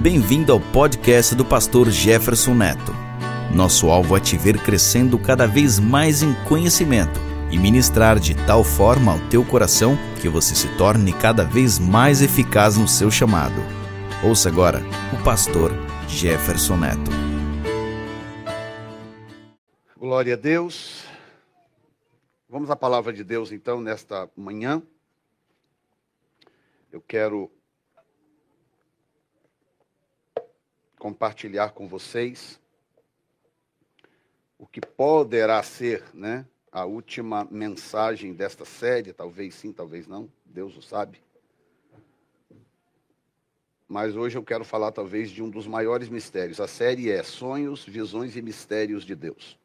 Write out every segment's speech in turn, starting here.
Bem-vindo ao podcast do pastor Jefferson Neto. Nosso alvo é te ver crescendo cada vez mais em conhecimento e ministrar de tal forma ao teu coração que você se torne cada vez mais eficaz no seu chamado. Ouça agora o pastor Jefferson Neto. Glória a Deus. Vamos à palavra de Deus então nesta manhã. Eu quero compartilhar com vocês o que poderá ser, né, a última mensagem desta série, talvez sim, talvez não, Deus o sabe. Mas hoje eu quero falar talvez de um dos maiores mistérios. A série é Sonhos, Visões e Mistérios de Deus.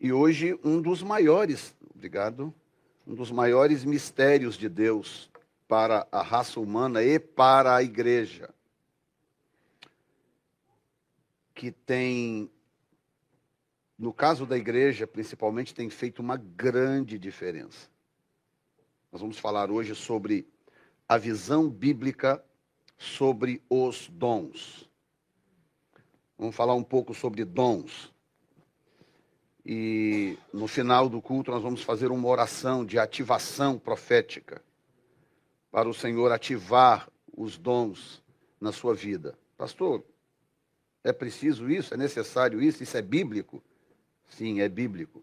E hoje um dos maiores, obrigado, um dos maiores mistérios de Deus para a raça humana e para a igreja que tem, no caso da igreja, principalmente, tem feito uma grande diferença. Nós vamos falar hoje sobre a visão bíblica sobre os dons. Vamos falar um pouco sobre dons. E no final do culto nós vamos fazer uma oração de ativação profética para o Senhor ativar os dons na sua vida. Pastor, é preciso isso? É necessário isso? Isso é bíblico? Sim, é bíblico.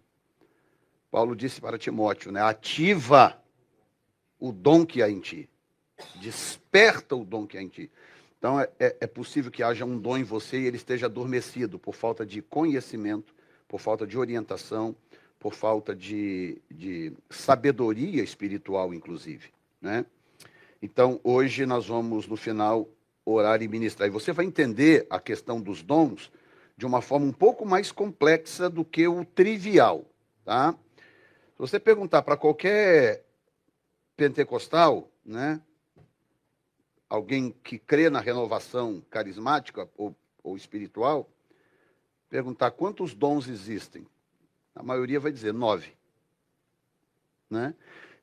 Paulo disse para Timóteo, né? Ativa o dom que há em ti. Desperta o dom que há em ti. Então, é, é, é possível que haja um dom em você e ele esteja adormecido por falta de conhecimento, por falta de orientação, por falta de, de sabedoria espiritual, inclusive. Né? Então, hoje nós vamos, no final, orar e ministrar. E você vai entender a questão dos dons de uma forma um pouco mais complexa do que o trivial, tá? Se você perguntar para qualquer pentecostal, né, alguém que crê na renovação carismática ou, ou espiritual, perguntar quantos dons existem, a maioria vai dizer nove, né?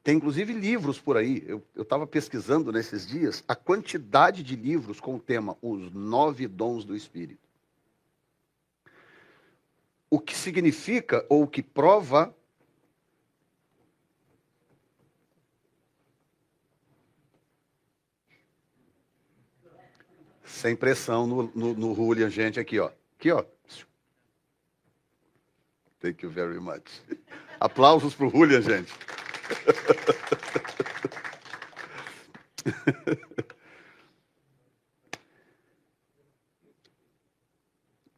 Tem inclusive livros por aí. Eu estava pesquisando nesses dias a quantidade de livros com o tema Os Nove Dons do Espírito. O que significa ou o que prova sem pressão no, no, no Julian, gente, aqui, ó. Aqui, ó. Thank you very much. Aplausos para o Julian, gente.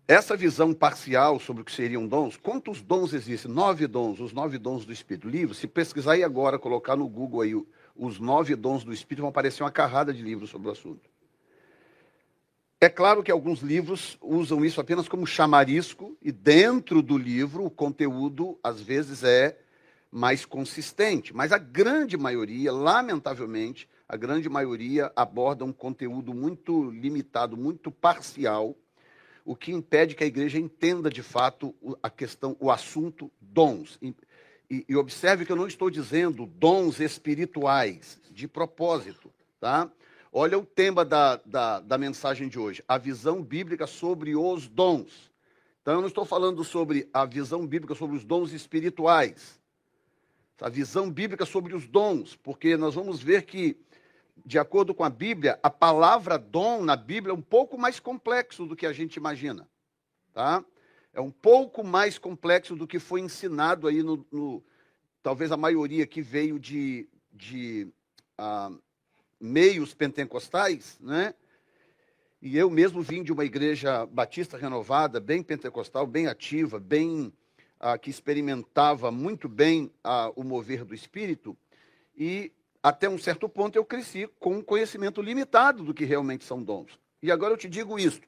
Essa visão parcial sobre o que seriam dons, quantos dons existem? Nove dons, os nove dons do Espírito. Livro, se pesquisar aí agora, colocar no Google aí os nove dons do Espírito, vão aparecer uma carrada de livros sobre o assunto. É claro que alguns livros usam isso apenas como chamarisco, e dentro do livro o conteúdo, às vezes, é mais consistente. Mas a grande maioria, lamentavelmente, a grande maioria aborda um conteúdo muito limitado, muito parcial, o que impede que a igreja entenda de fato a questão, o assunto dons. E, e observe que eu não estou dizendo dons espirituais, de propósito, tá? Olha o tema da, da, da mensagem de hoje, a visão bíblica sobre os dons. Então, eu não estou falando sobre a visão bíblica sobre os dons espirituais a visão bíblica sobre os dons, porque nós vamos ver que, de acordo com a Bíblia, a palavra dom na Bíblia é um pouco mais complexo do que a gente imagina. Tá? É um pouco mais complexo do que foi ensinado aí no, no talvez a maioria que veio de, de uh, meios pentecostais, né? E eu mesmo vim de uma igreja batista renovada, bem pentecostal, bem ativa, bem ah, que experimentava muito bem ah, o mover do Espírito, e até um certo ponto eu cresci com um conhecimento limitado do que realmente são dons. E agora eu te digo isso.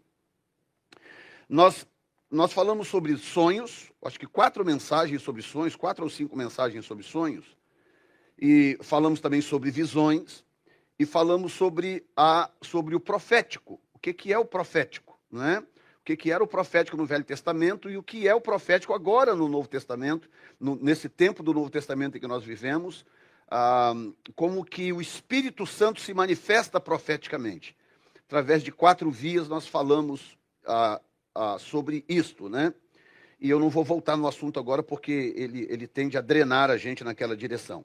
Nós, nós falamos sobre sonhos, acho que quatro mensagens sobre sonhos, quatro ou cinco mensagens sobre sonhos, e falamos também sobre visões, e falamos sobre, a, sobre o profético. O que, que é o profético? Não é? O que, que era o profético no Velho Testamento e o que é o profético agora no Novo Testamento, no, nesse tempo do Novo Testamento em que nós vivemos, ah, como que o Espírito Santo se manifesta profeticamente. através de quatro vias, nós falamos ah, ah, sobre isto, né? E eu não vou voltar no assunto agora porque ele, ele tende a drenar a gente naquela direção.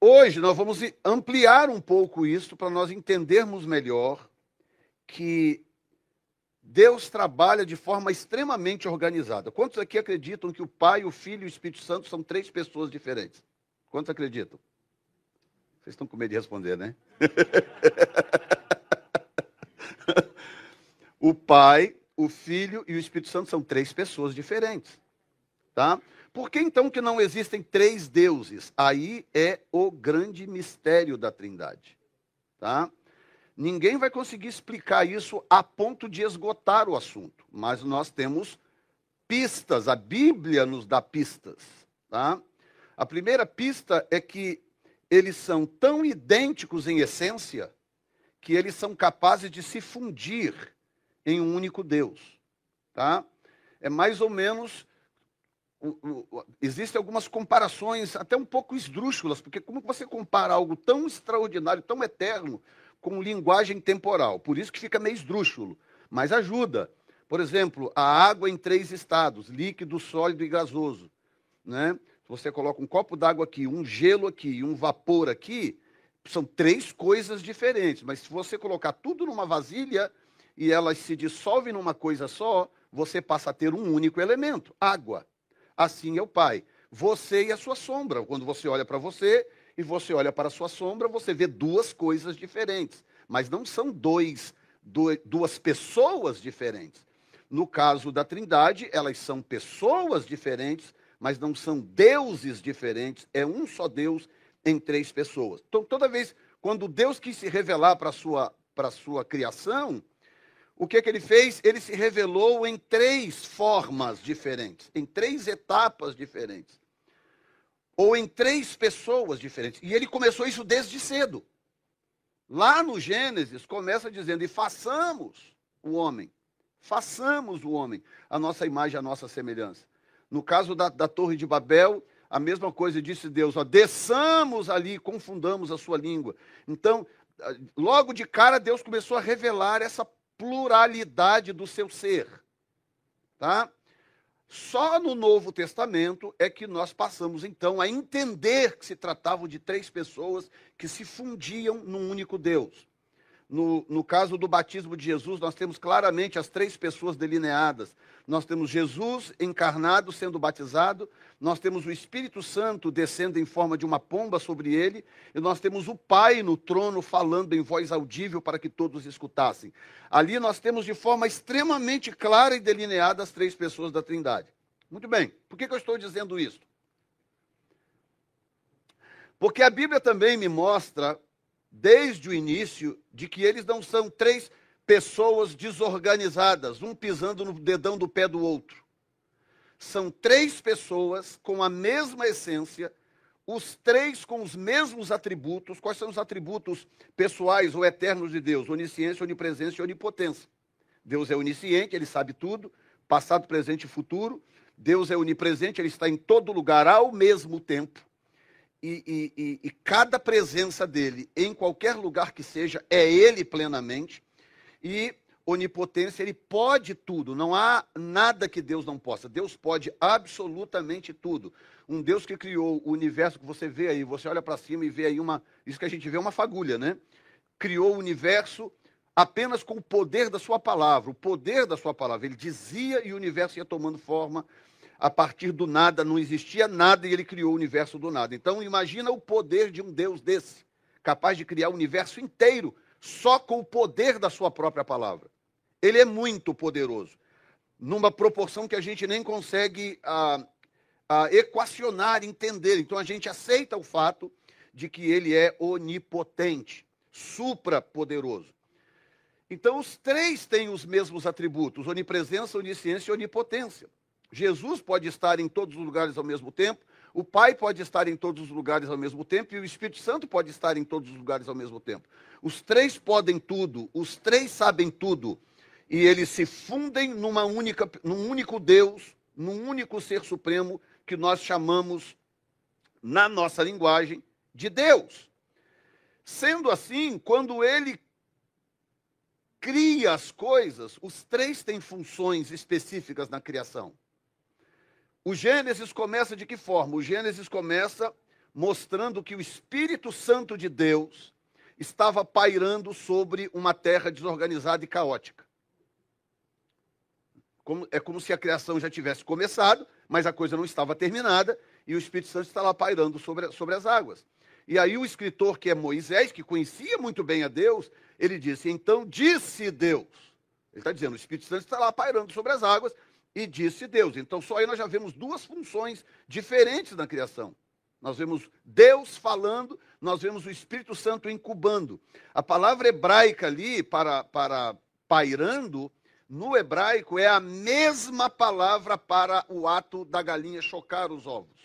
Hoje nós vamos ampliar um pouco isso para nós entendermos melhor que Deus trabalha de forma extremamente organizada. Quantos aqui acreditam que o Pai, o Filho e o Espírito Santo são três pessoas diferentes? Quantos acreditam? Vocês estão com medo de responder, né? o Pai, o Filho e o Espírito Santo são três pessoas diferentes. Tá? Por que então que não existem três deuses? Aí é o grande mistério da Trindade. Tá? Ninguém vai conseguir explicar isso a ponto de esgotar o assunto, mas nós temos pistas, a Bíblia nos dá pistas. Tá? A primeira pista é que eles são tão idênticos em essência que eles são capazes de se fundir em um único Deus. Tá? É mais ou menos. Existem algumas comparações até um pouco esdrúxulas, porque como você compara algo tão extraordinário, tão eterno, com linguagem temporal. Por isso que fica meio esdrúxulo, mas ajuda. Por exemplo, a água em três estados: líquido, sólido e gasoso. Né? Você coloca um copo d'água aqui, um gelo aqui um vapor aqui, são três coisas diferentes. Mas se você colocar tudo numa vasilha e elas se dissolvem numa coisa só, você passa a ter um único elemento: água. Assim é o Pai. Você e a sua sombra. Quando você olha para você, e você olha para a sua sombra, você vê duas coisas diferentes, mas não são dois, duas pessoas diferentes. No caso da Trindade, elas são pessoas diferentes, mas não são deuses diferentes, é um só Deus em três pessoas. Então, toda vez quando Deus quis se revelar para a sua, sua criação, o que, que ele fez? Ele se revelou em três formas diferentes, em três etapas diferentes ou em três pessoas diferentes. E ele começou isso desde cedo. Lá no Gênesis, começa dizendo: e façamos o homem, façamos o homem, a nossa imagem, a nossa semelhança. No caso da, da Torre de Babel, a mesma coisa disse Deus: ó, desçamos ali, confundamos a sua língua. Então, logo de cara, Deus começou a revelar essa pluralidade do seu ser. Tá? Só no Novo Testamento é que nós passamos então a entender que se tratava de três pessoas que se fundiam num único Deus. No, no caso do batismo de Jesus, nós temos claramente as três pessoas delineadas. Nós temos Jesus encarnado sendo batizado, nós temos o Espírito Santo descendo em forma de uma pomba sobre ele, e nós temos o Pai no trono falando em voz audível para que todos escutassem. Ali nós temos de forma extremamente clara e delineada as três pessoas da Trindade. Muito bem, por que, que eu estou dizendo isso? Porque a Bíblia também me mostra desde o início de que eles não são três pessoas desorganizadas, um pisando no dedão do pé do outro. São três pessoas com a mesma essência, os três com os mesmos atributos. Quais são os atributos pessoais ou eternos de Deus? Onisciência, onipresença e onipotência. Deus é onisciente, ele sabe tudo, passado, presente e futuro. Deus é onipresente, ele está em todo lugar ao mesmo tempo e, e, e, cada presença dele, em qualquer lugar que seja, é ele plenamente. E onipotência, ele pode tudo, não há nada que Deus não possa. Deus pode absolutamente tudo. Um Deus que criou o universo que você vê aí, você olha para cima e vê aí uma. Isso que a gente vê é uma fagulha, né? Criou o universo apenas com o poder da sua palavra, o poder da sua palavra. Ele dizia e o universo ia tomando forma a partir do nada, não existia nada e ele criou o universo do nada. Então, imagina o poder de um Deus desse, capaz de criar o universo inteiro só com o poder da sua própria palavra. Ele é muito poderoso, numa proporção que a gente nem consegue ah, ah, equacionar, entender. Então, a gente aceita o fato de que ele é onipotente, supra-poderoso. Então, os três têm os mesmos atributos: onipresença, onisciência e onipotência. Jesus pode estar em todos os lugares ao mesmo tempo, o Pai pode estar em todos os lugares ao mesmo tempo e o Espírito Santo pode estar em todos os lugares ao mesmo tempo. Os três podem tudo, os três sabem tudo e eles se fundem numa única, num único Deus, num único ser supremo que nós chamamos na nossa linguagem de Deus. Sendo assim, quando ele cria as coisas, os três têm funções específicas na criação. O Gênesis começa de que forma? O Gênesis começa mostrando que o Espírito Santo de Deus estava pairando sobre uma terra desorganizada e caótica. Como, é como se a criação já tivesse começado, mas a coisa não estava terminada, e o Espírito Santo está lá pairando sobre, sobre as águas. E aí o escritor, que é Moisés, que conhecia muito bem a Deus, ele disse: Então disse Deus. Ele está dizendo: o Espírito Santo está lá pairando sobre as águas, e disse Deus. Então, só aí nós já vemos duas funções diferentes na criação. Nós vemos Deus falando, nós vemos o Espírito Santo incubando. A palavra hebraica ali, para, para pairando, no hebraico é a mesma palavra para o ato da galinha chocar os ovos.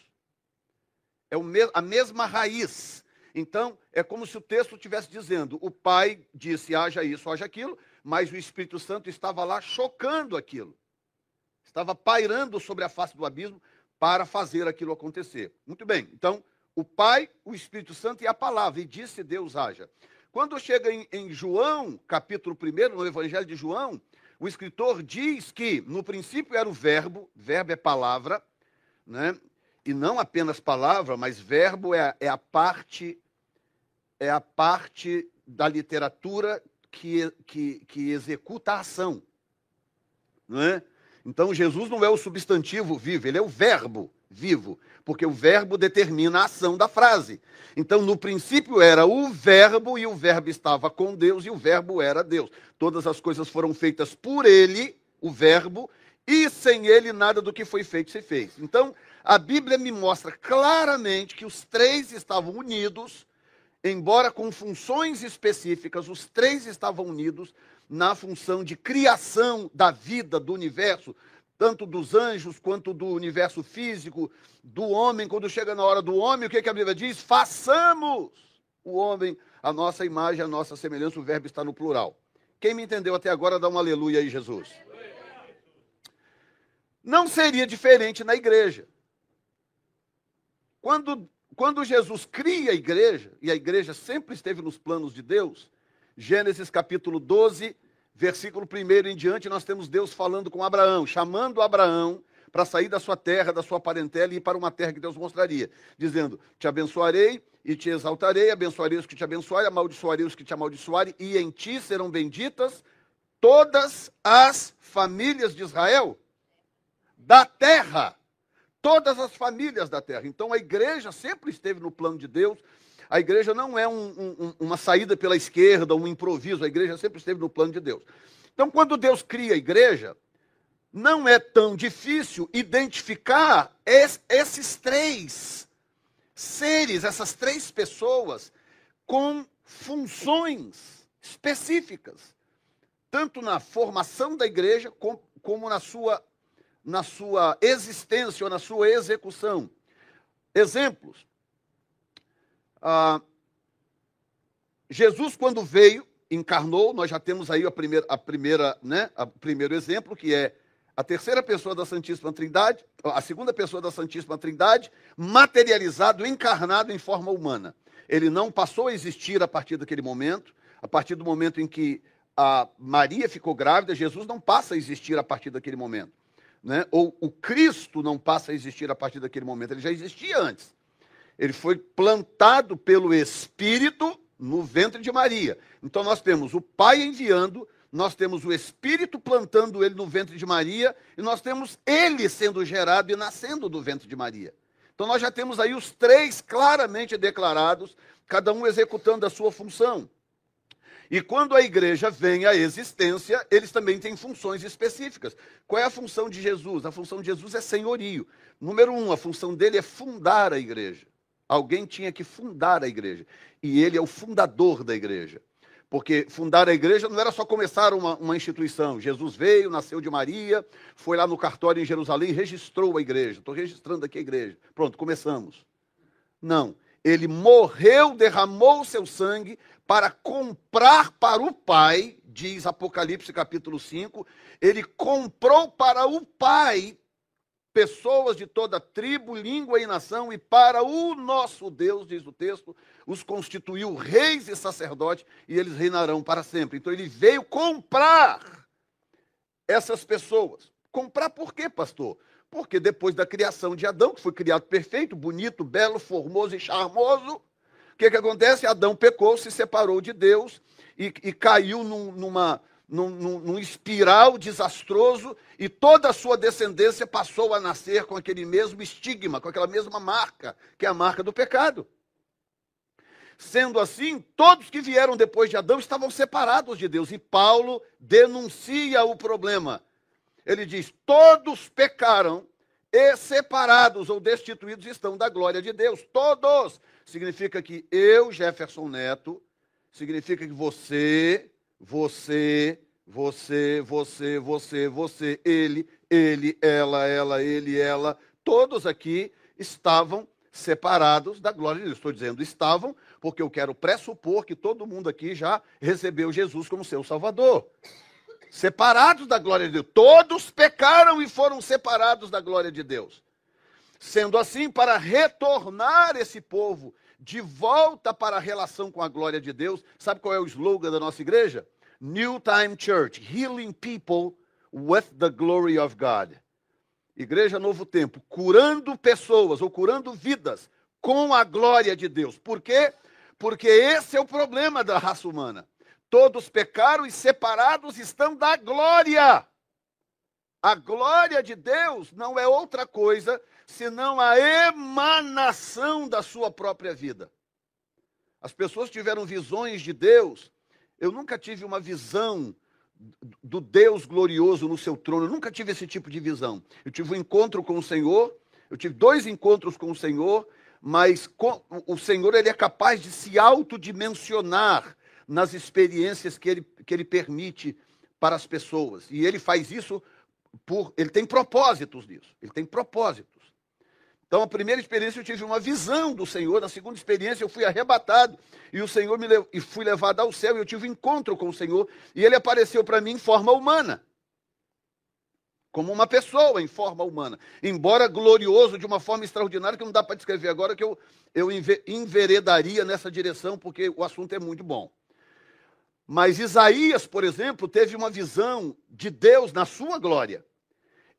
É a mesma raiz. Então, é como se o texto estivesse dizendo: o pai disse haja isso, haja aquilo, mas o Espírito Santo estava lá chocando aquilo estava pairando sobre a face do abismo para fazer aquilo acontecer. Muito bem, então, o Pai, o Espírito Santo e a palavra, e disse Deus haja. Quando chega em, em João, capítulo 1, no Evangelho de João, o escritor diz que no princípio era o verbo, verbo é palavra, né? e não apenas palavra, mas verbo é, é a parte é a parte da literatura que, que, que executa a ação. Não é? Então, Jesus não é o substantivo vivo, ele é o verbo vivo, porque o verbo determina a ação da frase. Então, no princípio era o verbo e o verbo estava com Deus e o verbo era Deus. Todas as coisas foram feitas por ele, o verbo, e sem ele nada do que foi feito se fez. Então, a Bíblia me mostra claramente que os três estavam unidos, embora com funções específicas, os três estavam unidos na função de criação da vida, do universo, tanto dos anjos quanto do universo físico, do homem. Quando chega na hora do homem, o que, que a Bíblia diz? Façamos o homem a nossa imagem, a nossa semelhança. O verbo está no plural. Quem me entendeu até agora, dá um aleluia aí, Jesus. Não seria diferente na igreja. Quando, quando Jesus cria a igreja, e a igreja sempre esteve nos planos de Deus, Gênesis capítulo 12, versículo 1 em diante, nós temos Deus falando com Abraão, chamando Abraão para sair da sua terra, da sua parentela e ir para uma terra que Deus mostraria, dizendo: Te abençoarei e te exaltarei, abençoarei os que te abençoarem, amaldiçoarei os que te amaldiçoarem, e em ti serão benditas todas as famílias de Israel da terra. Todas as famílias da terra. Então a igreja sempre esteve no plano de Deus, a igreja não é um, um, uma saída pela esquerda, um improviso. A igreja sempre esteve no plano de Deus. Então, quando Deus cria a igreja, não é tão difícil identificar esses três seres, essas três pessoas, com funções específicas, tanto na formação da igreja como na sua, na sua existência ou na sua execução. Exemplos. Ah, Jesus, quando veio, encarnou, nós já temos aí a primeira, a primeira, né, o primeiro exemplo, que é a terceira pessoa da Santíssima Trindade, a segunda pessoa da Santíssima Trindade, materializado, encarnado em forma humana. Ele não passou a existir a partir daquele momento, a partir do momento em que a Maria ficou grávida, Jesus não passa a existir a partir daquele momento. Né? Ou o Cristo não passa a existir a partir daquele momento, ele já existia antes. Ele foi plantado pelo Espírito no ventre de Maria. Então nós temos o Pai enviando, nós temos o Espírito plantando ele no ventre de Maria, e nós temos ele sendo gerado e nascendo do ventre de Maria. Então nós já temos aí os três claramente declarados, cada um executando a sua função. E quando a igreja vem à existência, eles também têm funções específicas. Qual é a função de Jesus? A função de Jesus é senhorio. Número um, a função dele é fundar a igreja. Alguém tinha que fundar a igreja. E ele é o fundador da igreja. Porque fundar a igreja não era só começar uma, uma, instituição. Jesus veio, nasceu de Maria, foi lá no cartório em Jerusalém e registrou a igreja. Estou registrando aqui a igreja. Pronto, começamos. Não. Ele morreu, derramou seu sangue para comprar para o Pai, diz Apocalipse capítulo 5. Ele comprou para o Pai pessoas de toda tribo, língua e nação, e para o nosso Deus, diz o texto, os constituiu reis e sacerdotes, e eles reinarão para sempre. Então ele veio comprar essas pessoas. Comprar por quê, pastor? Porque depois da criação de Adão, que foi criado perfeito, bonito, belo, formoso e charmoso, o que, que acontece? Adão pecou, se separou de Deus e, e caiu num, numa, num, num, num espiral desastroso e toda a sua descendência passou a nascer com aquele mesmo estigma, com aquela mesma marca, que é a marca do pecado. Sendo assim, todos que vieram depois de Adão estavam separados de Deus. E Paulo denuncia o problema. Ele diz: todos pecaram e separados ou destituídos estão da glória de Deus. Todos. Significa que eu, Jefferson Neto, significa que você, você, você, você, você, você, ele, ele, ela, ela, ele, ela, todos aqui estavam separados da glória de Deus. Estou dizendo estavam, porque eu quero pressupor que todo mundo aqui já recebeu Jesus como seu Salvador. Separados da glória de Deus. Todos pecaram e foram separados da glória de Deus. Sendo assim, para retornar esse povo de volta para a relação com a glória de Deus, sabe qual é o slogan da nossa igreja? New Time Church, healing people with the glory of God. Igreja Novo Tempo, curando pessoas ou curando vidas com a glória de Deus. Por quê? Porque esse é o problema da raça humana. Todos pecaram e separados estão da glória. A glória de Deus não é outra coisa senão a emanação da sua própria vida. As pessoas tiveram visões de Deus eu nunca tive uma visão do Deus glorioso no seu trono. Eu nunca tive esse tipo de visão. Eu tive um encontro com o Senhor, eu tive dois encontros com o Senhor, mas o Senhor ele é capaz de se autodimensionar nas experiências que ele, que ele permite para as pessoas. E ele faz isso por. Ele tem propósitos nisso. Ele tem propósitos. Então, a primeira experiência eu tive uma visão do Senhor, na segunda experiência eu fui arrebatado e o Senhor me e fui levado ao céu e eu tive um encontro com o Senhor e ele apareceu para mim em forma humana. Como uma pessoa em forma humana, embora glorioso de uma forma extraordinária que não dá para descrever agora que eu eu enveredaria nessa direção porque o assunto é muito bom. Mas Isaías, por exemplo, teve uma visão de Deus na sua glória.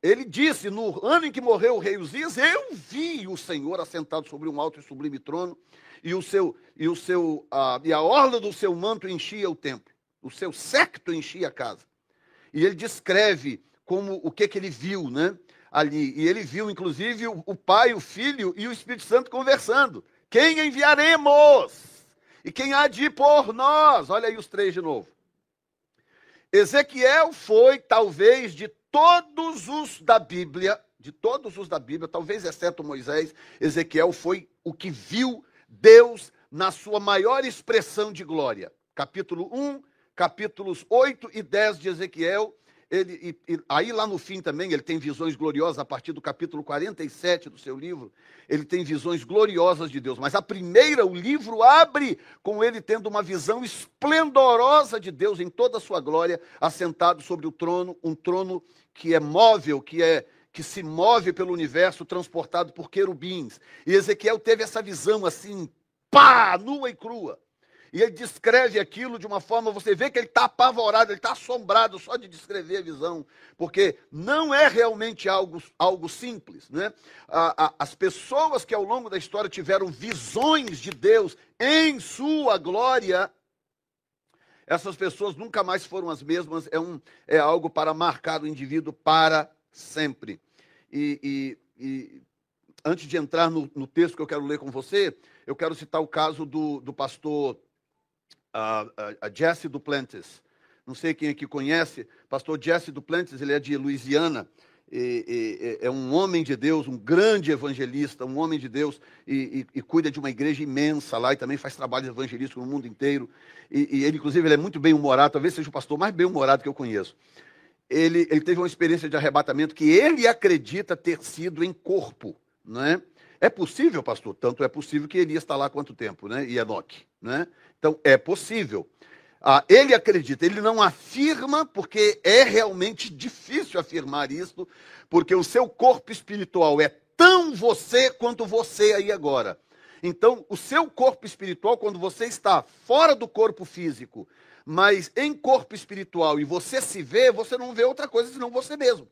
Ele disse: No ano em que morreu o rei Uzias, eu vi o Senhor assentado sobre um alto e sublime trono, e o seu e o seu a, e a orla do seu manto enchia o templo, o seu secto enchia a casa. E ele descreve como o que que ele viu, né? Ali, e ele viu inclusive o, o Pai, o Filho e o Espírito Santo conversando. Quem enviaremos? E quem há de ir por nós? Olha aí os três de novo. Ezequiel foi, talvez, de todos os da Bíblia, de todos os da Bíblia, talvez exceto Moisés, Ezequiel foi o que viu Deus na sua maior expressão de glória. Capítulo 1, capítulos 8 e 10 de Ezequiel ele, e, e, aí lá no fim também ele tem visões gloriosas a partir do capítulo 47 do seu livro. Ele tem visões gloriosas de Deus. Mas a primeira, o livro abre com ele tendo uma visão esplendorosa de Deus em toda a sua glória, assentado sobre o trono, um trono que é móvel, que é que se move pelo universo, transportado por querubins. E Ezequiel teve essa visão assim, pá, nua e crua. E ele descreve aquilo de uma forma, você vê que ele está apavorado, ele está assombrado só de descrever a visão, porque não é realmente algo, algo simples. Né? A, a, as pessoas que ao longo da história tiveram visões de Deus em sua glória, essas pessoas nunca mais foram as mesmas, é, um, é algo para marcar o indivíduo para sempre. E, e, e antes de entrar no, no, texto que eu quero ler com você, eu quero citar o caso do, do pastor a, a, Jesse Duplantis. Não sei quem aqui conhece, pastor Jesse Duplantis, ele é de Louisiana, e, e, é um homem de Deus, um grande evangelista, um homem de Deus, e, e, cuida de uma igreja imensa lá, e também faz trabalho evangelístico no mundo inteiro. E, ele, inclusive, ele é muito bem-humorado, talvez seja o pastor mais bem-humorado que eu conheço. Ele, ele teve uma experiência de arrebatamento que ele acredita ter sido em corpo, não é? É possível, pastor? Tanto é possível que Elias está lá há quanto tempo, né? E Enoque, né? Então, é possível. Ah, ele acredita, ele não afirma, porque é realmente difícil afirmar isso, porque o seu corpo espiritual é tão você quanto você aí agora. Então, o seu corpo espiritual, quando você está fora do corpo físico, mas em corpo espiritual e você se vê, você não vê outra coisa senão você mesmo.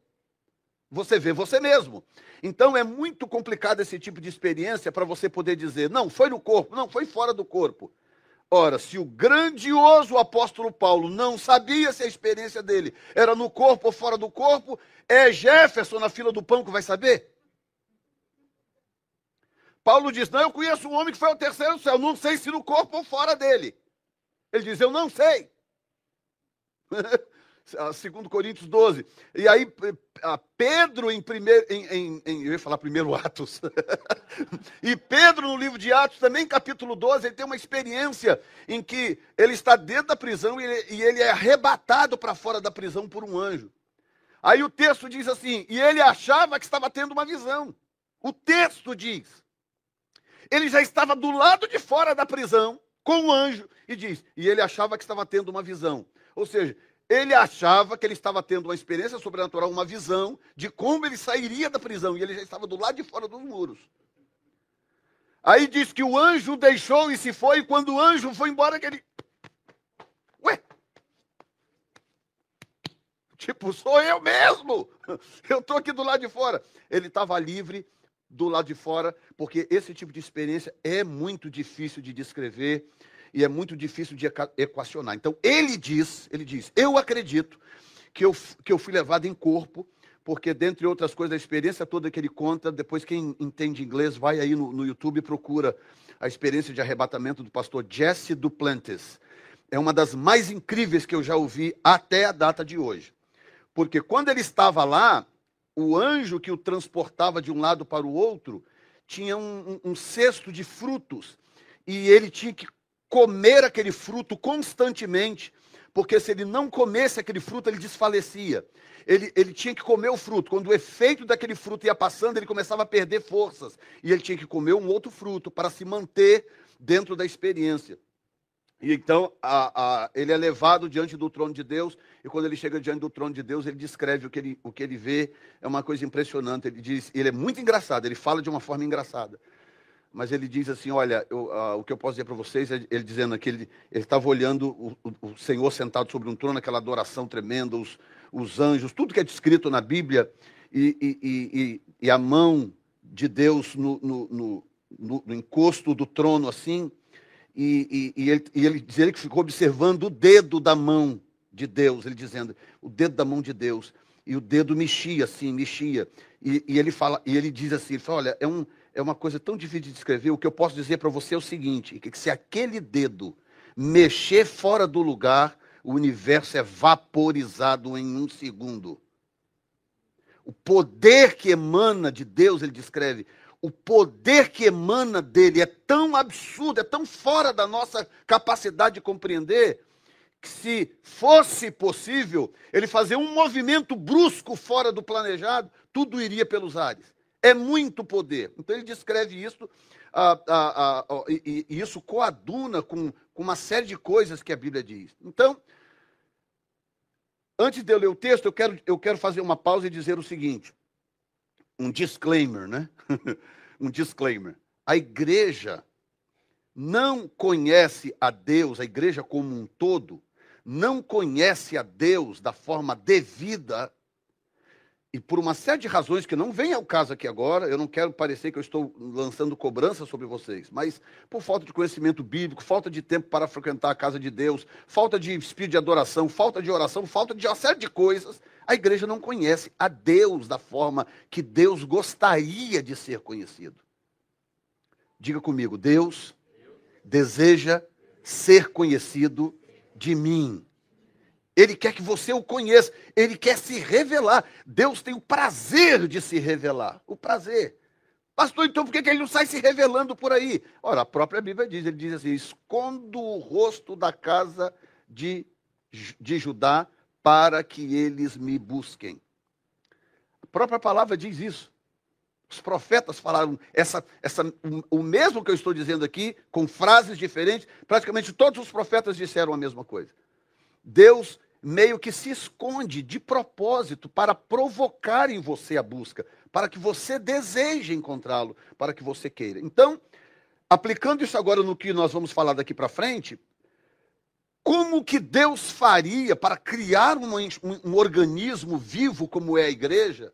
Você vê você mesmo. Então é muito complicado esse tipo de experiência para você poder dizer, não, foi no corpo, não, foi fora do corpo. Ora, se o grandioso apóstolo Paulo não sabia se a experiência dele era no corpo ou fora do corpo, é Jefferson na fila do pão que vai saber? Paulo diz: Não, eu conheço um homem que foi ao terceiro céu, não sei se no corpo ou fora dele. Ele diz: Eu não sei. Segundo Coríntios 12. E aí, Pedro, em primeiro. Em, em, em, eu ia falar primeiro Atos. e Pedro, no livro de Atos, também, capítulo 12, ele tem uma experiência em que ele está dentro da prisão e ele, e ele é arrebatado para fora da prisão por um anjo. Aí o texto diz assim: e ele achava que estava tendo uma visão. O texto diz ele já estava do lado de fora da prisão com o um anjo e diz, e ele achava que estava tendo uma visão. Ou seja, ele achava que ele estava tendo uma experiência sobrenatural, uma visão de como ele sairia da prisão, e ele já estava do lado de fora dos muros. Aí diz que o anjo deixou e se foi, e quando o anjo foi embora, que ele. Ué! Tipo, sou eu mesmo! Eu estou aqui do lado de fora. Ele estava livre, do lado de fora, porque esse tipo de experiência é muito difícil de descrever e é muito difícil de equacionar. Então, ele diz, ele diz, eu acredito que eu, que eu fui levado em corpo, porque, dentre outras coisas, a experiência toda que ele conta, depois quem entende inglês, vai aí no, no YouTube e procura a experiência de arrebatamento do pastor Jesse Duplantis. É uma das mais incríveis que eu já ouvi até a data de hoje. Porque quando ele estava lá, o anjo que o transportava de um lado para o outro tinha um, um, um cesto de frutos e ele tinha que comer aquele fruto constantemente, porque se ele não comesse aquele fruto, ele desfalecia. Ele, ele tinha que comer o fruto. Quando o efeito daquele fruto ia passando, ele começava a perder forças. E ele tinha que comer um outro fruto para se manter dentro da experiência. E então a, a, ele é levado diante do trono de Deus, e quando ele chega diante do trono de Deus, ele descreve o que ele, o que ele vê, é uma coisa impressionante. Ele diz, ele é muito engraçado, ele fala de uma forma engraçada. Mas ele diz assim: Olha, eu, uh, o que eu posso dizer para vocês é ele dizendo que ele estava olhando o, o, Senhor sentado sobre um trono, aquela adoração tremenda, os, os anjos, tudo que é descrito na Bíblia, e, e, e, e a mão de Deus no, no, no, no encosto do trono, assim e, ele, e ele diz ele que ficou observando o dedo da mão de Deus, ele dizendo, o dedo da mão de Deus. E o dedo mexia assim, mexia. E, e ele fala, e ele diz assim, ele fala, olha, é, um, é uma coisa tão difícil de descrever. O que eu posso dizer para você é o seguinte: que se aquele dedo mexer fora do lugar, o universo é vaporizado em um segundo. O poder que emana de Deus, ele descreve, o poder que emana dele é tão absurdo, é tão fora da nossa capacidade de compreender, que se fosse possível ele fazer um movimento brusco fora do planejado, tudo iria pelos ares. É muito poder. Então ele descreve isso, ah, ah, ah, e, e, isso coaduna com, com uma série de coisas que a Bíblia diz. Então, antes de eu ler o texto, eu quero, eu quero fazer uma pausa e dizer o seguinte um disclaimer, né? um disclaimer. A igreja não conhece a Deus, a igreja como um todo, não conhece a Deus da forma devida, e por uma série de razões que não vem ao caso aqui agora, eu não quero parecer que eu estou lançando cobrança sobre vocês, mas por falta de conhecimento bíblico, falta de tempo para frequentar a casa de Deus, falta de espírito de adoração, falta de oração, falta de uma série de coisas, a igreja não conhece a Deus da forma que Deus gostaria de ser conhecido. Diga comigo, Deus deseja ser conhecido de mim. Ele quer que você o conheça, ele quer se revelar. Deus tem o prazer de se revelar. O prazer. Pastor, então por que ele não sai se revelando por aí? Ora, a própria Bíblia diz: ele diz assim: escondo o rosto da casa de, de Judá para que eles me busquem. A própria palavra diz isso. Os profetas falaram essa, essa, o mesmo que eu estou dizendo aqui, com frases diferentes. Praticamente todos os profetas disseram a mesma coisa. Deus meio que se esconde de propósito para provocar em você a busca, para que você deseje encontrá-lo, para que você queira. Então, aplicando isso agora no que nós vamos falar daqui para frente, como que Deus faria para criar um, um, organismo vivo como é a igreja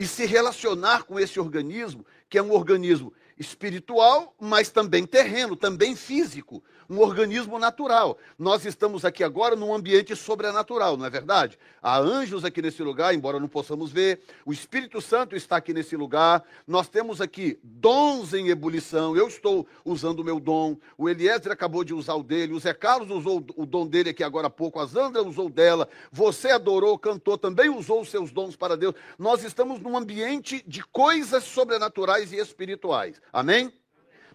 e se relacionar com esse organismo, que é um organismo espiritual, mas também terreno, também físico, um organismo natural. Nós estamos aqui agora num ambiente sobrenatural, não é verdade? Há anjos aqui nesse lugar, embora não possamos ver. O Espírito Santo está aqui nesse lugar. Nós temos aqui dons em ebulição. Eu estou usando o meu dom. O Eliezer acabou de usar o dele. O Zé Carlos usou o dom dele aqui agora há pouco. A Zandra usou dela. Você adorou, cantou, também usou os seus dons para Deus. Nós estamos num ambiente de coisas sobrenaturais e espirituais. Amém?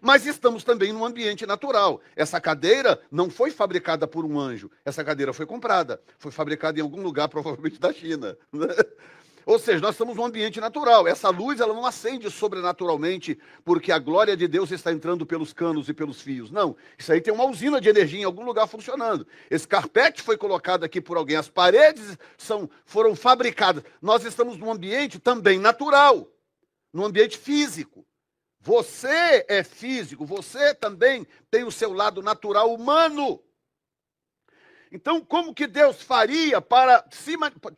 Mas estamos também num ambiente natural. Essa cadeira não foi fabricada por um anjo. Essa cadeira foi comprada. Foi fabricada em algum lugar, provavelmente da China. Né? Ou seja, nós estamos num ambiente natural. Essa luz ela não acende sobrenaturalmente porque a glória de Deus está entrando pelos canos e pelos fios. Não. Isso aí tem uma usina de energia em algum lugar funcionando. Esse carpete foi colocado aqui por alguém. As paredes são, foram fabricadas. Nós estamos num ambiente também natural, num ambiente físico. Você é físico, você também tem o seu lado natural humano. Então, como que Deus faria para se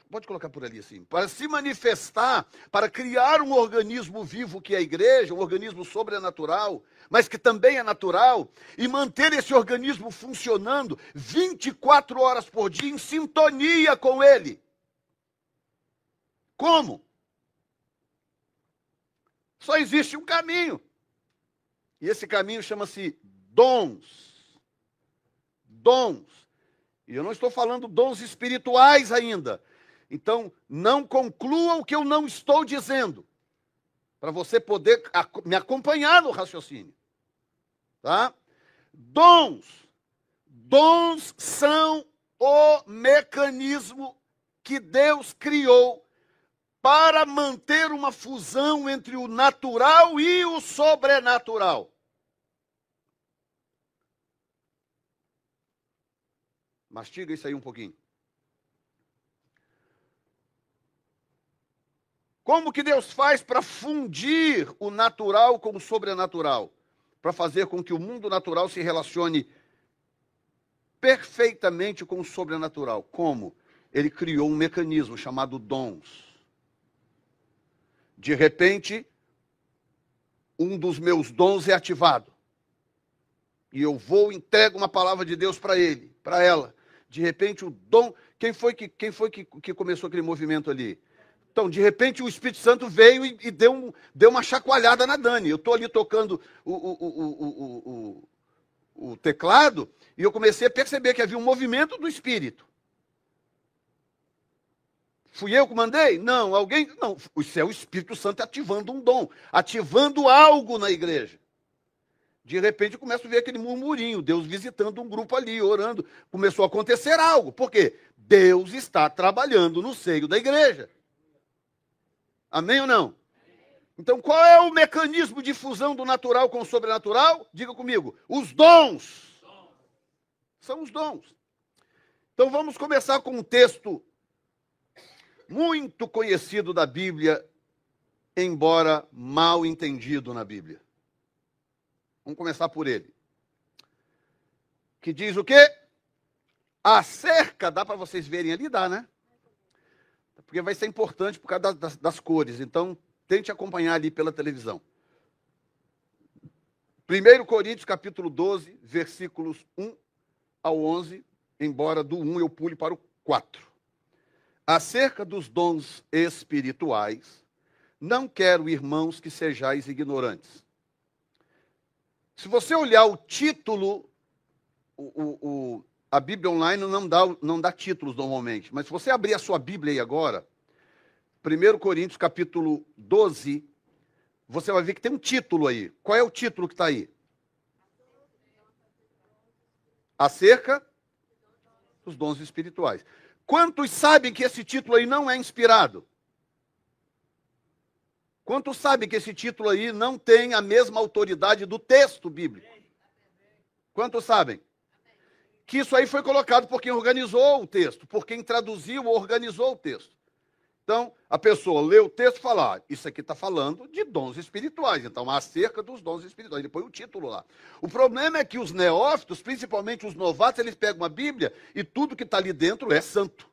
pode colocar por ali assim, para se manifestar, para criar um organismo vivo que é a igreja, um organismo sobrenatural, mas que também é natural, e manter esse organismo funcionando 24 horas por dia em sintonia com ele? Como? Só existe um caminho. E esse caminho chama-se dons. Dons. E eu não estou falando dons espirituais ainda. Então, não conclua o que eu não estou dizendo. Para você poder me acompanhar no raciocínio. Tá? Dons. Dons são o mecanismo que Deus criou para manter uma fusão entre o natural e o sobrenatural. Mastiga isso aí um pouquinho. Como que Deus faz para fundir o natural com o sobrenatural? Para fazer com que o mundo natural se relacione perfeitamente com o sobrenatural. Como? Ele criou um mecanismo chamado dons. De repente, um dos meus dons é ativado. E eu vou entrego uma palavra de Deus para ele, para ela. De repente o dom, quem foi que quem foi que, que começou aquele movimento ali? Então, de repente, o Espírito Santo veio e, e deu, um, deu uma chacoalhada na Dani. Eu estou ali tocando o, o, o, o, teclado e eu comecei a perceber que havia um movimento do Espírito. Fui eu que mandei? Não, alguém. Não, isso é o Espírito Santo ativando um dom, ativando algo na igreja. De repente eu começo a ver aquele murmurinho, Deus visitando um grupo ali, orando. Começou a acontecer algo. Por quê? Deus está trabalhando no seio da igreja. Amém ou não? Então, qual é o mecanismo de fusão do natural com o sobrenatural? Diga comigo. Os dons. São os dons. Então, vamos começar com um texto muito conhecido da Bíblia, embora mal entendido na Bíblia. Vamos começar por ele. Que diz o quê? A cerca, dá para vocês verem ali? Dá, né? Porque vai ser importante por causa das, das cores. Então, tente acompanhar ali pela televisão. 1 Coríntios, capítulo 12, versículos 1 ao 11, embora do 1 eu pule para o 4. Acerca dos dons espirituais, não quero, irmãos, que sejais ignorantes. Se você olhar o título, o, o, o, a Bíblia online não dá, não dá títulos normalmente, mas se você abrir a sua Bíblia aí agora, 1 Coríntios capítulo 12, você vai ver que tem um título aí. Qual é o título que está aí? Acerca dos dons espirituais. Quantos sabem que esse título aí não é inspirado? Quantos sabem que esse título aí não tem a mesma autoridade do texto bíblico? Quantos sabem? que isso aí foi colocado por quem organizou o texto, por quem traduziu ou organizou o texto. Então, a pessoa lê o texto e fala: ah, Isso aqui está falando de dons espirituais, então acerca dos dons espirituais. Ele põe o título lá. O problema é que os neófitos, principalmente os novatos, eles pegam a Bíblia e tudo que está ali dentro é santo.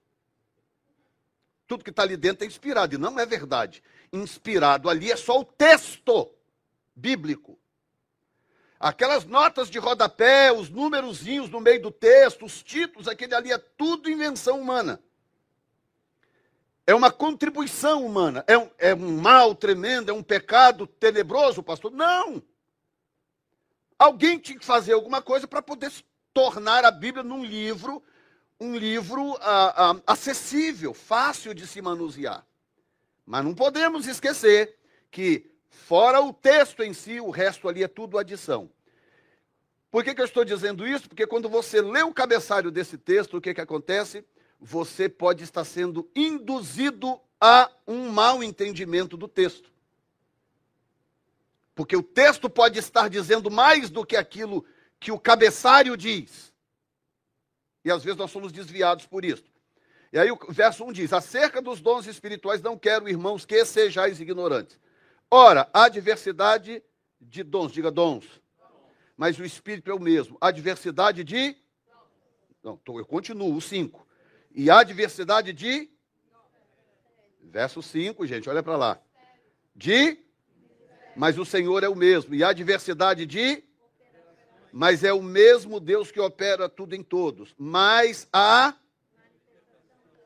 Tudo que está ali dentro é inspirado, e não é verdade. Inspirado ali é só o texto bíblico. Aquelas notas de rodapé, os númerozinhos no meio do texto, os títulos, aquele ali é tudo invenção humana. É uma contribuição humana. É um, é um mal tremendo, é um pecado tenebroso, pastor? Não! Alguém tinha que fazer alguma coisa para poder tornar a Bíblia num livro, um livro ah, ah, acessível, fácil de se manusear. Mas não podemos esquecer que Fora o texto em si, o resto ali é tudo adição. Por que, que eu estou dizendo isso? Porque quando você lê o cabeçalho desse texto, o que, que acontece? Você pode estar sendo induzido a um mau entendimento do texto. Porque o texto pode estar dizendo mais do que aquilo que o cabeçalho diz. E às vezes nós somos desviados por isso. E aí o verso 1 diz: Acerca dos dons espirituais, não quero, irmãos, que sejais ignorantes. Ora, há diversidade de dons, diga dons. Mas o Espírito é o mesmo. Há diversidade de. Não, eu continuo, o 5. E há diversidade de. Verso 5, gente, olha para lá. De. Mas o Senhor é o mesmo. E há diversidade de. Mas é o mesmo Deus que opera tudo em todos. Mas a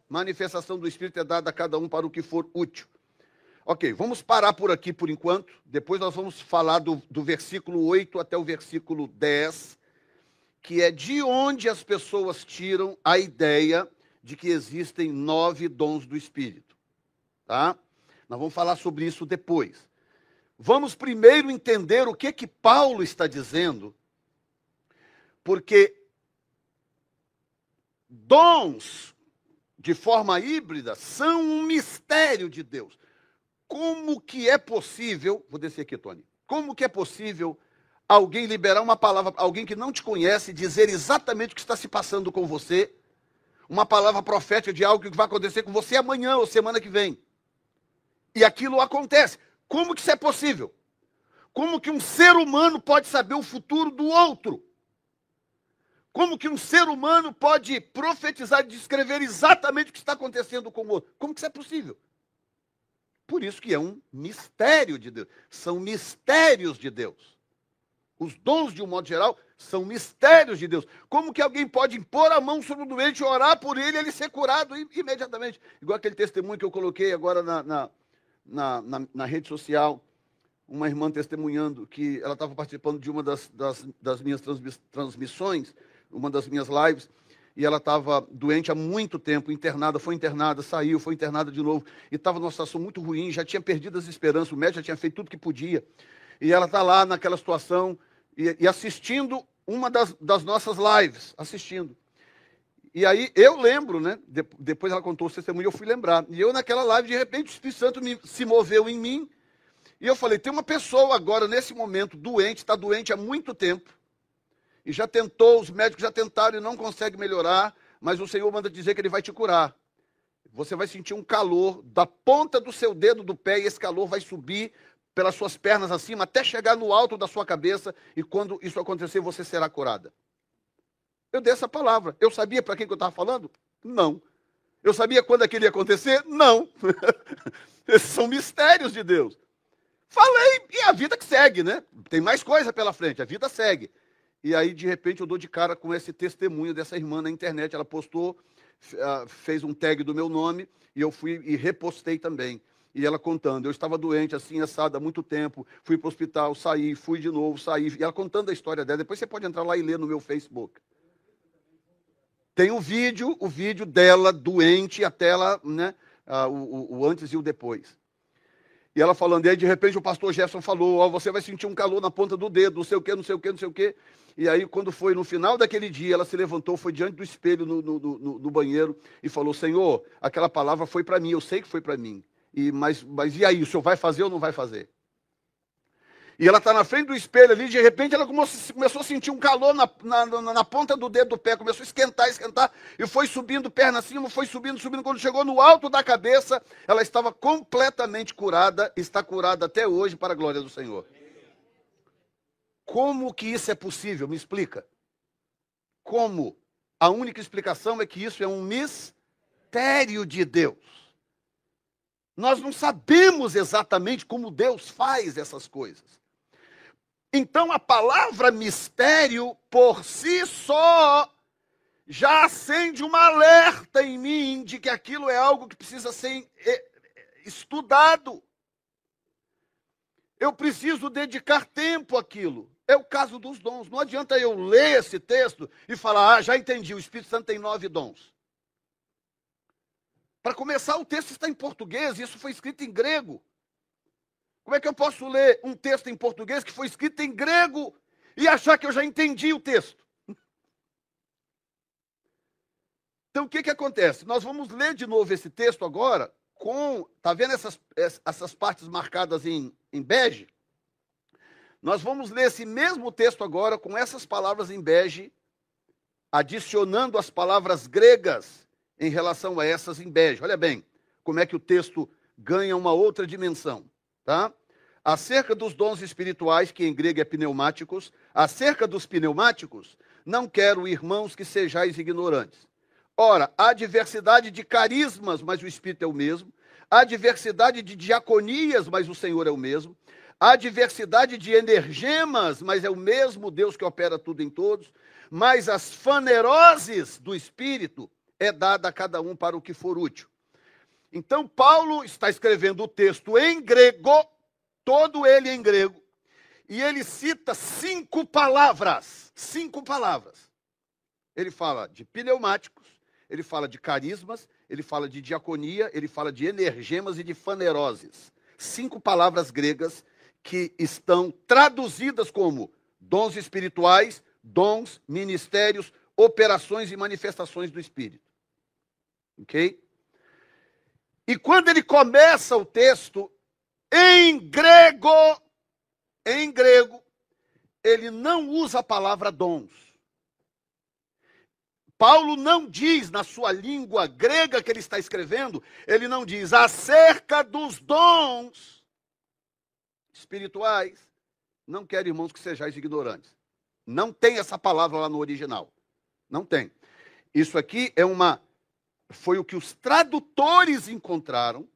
manifestação do Espírito é dada a cada um para o que for útil. Ok, vamos parar por aqui por enquanto. Depois nós vamos falar do, do versículo 8 até o versículo 10, que é de onde as pessoas tiram a ideia de que existem nove dons do Espírito. Tá? Nós vamos falar sobre isso depois. Vamos primeiro entender o que que Paulo está dizendo, porque dons de forma híbrida são um mistério de Deus. Como que é possível, vou descer aqui, Tony, como que é possível alguém liberar uma palavra, alguém que não te conhece, dizer exatamente o que está se passando com você, uma palavra profética de algo que vai acontecer com você amanhã ou semana que vem. E aquilo acontece. Como que isso é possível? Como que um ser humano pode saber o futuro do outro? Como que um ser humano pode profetizar e descrever exatamente o que está acontecendo com o outro? Como que isso é possível? Por isso que é um mistério de Deus. São mistérios de Deus. Os dons, de um modo geral, são mistérios de Deus. Como que alguém pode impor a mão sobre o doente, orar por ele ele ser curado imediatamente? Igual aquele testemunho que eu coloquei agora na, na, na, na, na rede social. Uma irmã testemunhando que ela estava participando de uma das, das, das minhas transmissões, uma das minhas lives, e ela estava doente há muito tempo, internada, foi internada, saiu, foi internada de novo, e estava numa situação muito ruim, já tinha perdido as esperanças, o médico já tinha feito tudo que podia. E ela está lá naquela situação e, e assistindo uma das, das, nossas lives, assistindo. E aí eu lembro, né? De, depois ela contou o testemunho, eu fui lembrar. E eu naquela live, de repente, o Espírito Santo me, se moveu em mim. E eu falei: tem uma pessoa agora, nesse momento, doente, está doente há muito tempo e já tentou, os médicos já tentaram e não consegue melhorar, mas o Senhor manda dizer que ele vai te curar. Você vai sentir um calor da ponta do seu dedo do pé e esse calor vai subir pelas suas pernas acima até chegar no alto da sua cabeça e quando isso acontecer você será curada. Eu dei essa palavra. Eu sabia para quem que eu estava falando? Não. Eu sabia quando aquilo ia acontecer? Não. Esses são mistérios de Deus. Falei e a vida que segue, né? Tem mais coisa pela frente, a vida segue. E aí, de repente, eu dou de cara com esse testemunho dessa irmã na internet. Ela postou, ah, fez um tag do meu nome, e eu fui e repostei também. E ela contando, eu estava doente, assim, assada há muito tempo, fui para o hospital, saí, fui de novo, saí. E ela contando a história dela. Depois você pode entrar lá e ler no meu Facebook. Tem o um vídeo, o vídeo dela doente, até ela, né, o, o, antes e o depois. E ela falando, e aí de repente o pastor Jefferson falou, ó, oh, você vai sentir um calor na ponta do dedo, não sei o quê, não sei o quê, não sei o quê. E aí, quando foi no final daquele dia, ela se levantou, foi diante do espelho no, no, no, no banheiro e falou: Senhor, aquela palavra foi para mim, eu sei que foi para mim. E, mas, mas e aí, o senhor vai fazer ou não vai fazer? E ela está na frente do espelho ali, de repente ela começou a sentir um calor na, na, na, na, ponta do dedo do pé, começou a esquentar, esquentar, e foi subindo perna acima, foi subindo, subindo. Quando chegou no alto da cabeça, ela estava completamente curada, está curada até hoje, para a glória do Senhor. Como que isso é possível? Me explica. Como? A única explicação é que isso é um mistério de Deus. Nós não sabemos exatamente como Deus faz essas coisas. Então a palavra mistério por si só já acende uma alerta em mim de que aquilo é algo que precisa ser eh, estudado. Eu preciso dedicar tempo àquilo. É o caso dos dons. Não adianta eu ler esse texto e falar, ah, já entendi, o Espírito Santo tem nove dons. Para começar, o texto está em português, e isso foi escrito em grego. Como é que eu posso ler um texto em português que foi escrito em grego e achar que eu já entendi o texto? Então, o que, que acontece? Nós vamos ler de novo esse texto agora com. Está vendo essas, essas partes marcadas em, em bege? Nós vamos ler esse mesmo texto agora com essas palavras em bege, adicionando as palavras gregas em relação a essas bege. Olha bem como é que o texto ganha uma outra dimensão. Tá? Acerca dos dons espirituais, que em grego é pneumáticos, acerca dos pneumáticos, não quero, irmãos, que sejais ignorantes. Ora, há diversidade de carismas, mas o Espírito é o mesmo. Há diversidade de diaconias, mas o Senhor é o mesmo. Há diversidade de energemas, mas é o mesmo Deus que opera tudo em todos. Mas as faneroses do Espírito é dada a cada um para o que for útil. Então, Paulo está escrevendo o texto em grego todo ele em grego, e ele cita cinco palavras. Cinco palavras. Ele fala de pneumáticos, ele fala de carismas, ele fala de diaconia, ele fala de energemas e de faneroses. Cinco palavras gregas que estão traduzidas como dons espirituais, dons, ministérios, operações e manifestações do Espírito. Ok? E quando ele começa o texto, em grego, em grego, ele não usa a palavra dons. Paulo não diz na sua língua grega que ele está escrevendo, ele não diz acerca dos dons espirituais. Não quero, irmãos, que sejais ignorantes. Não tem essa palavra lá no original. Não tem. Isso aqui é uma foi o que os tradutores encontraram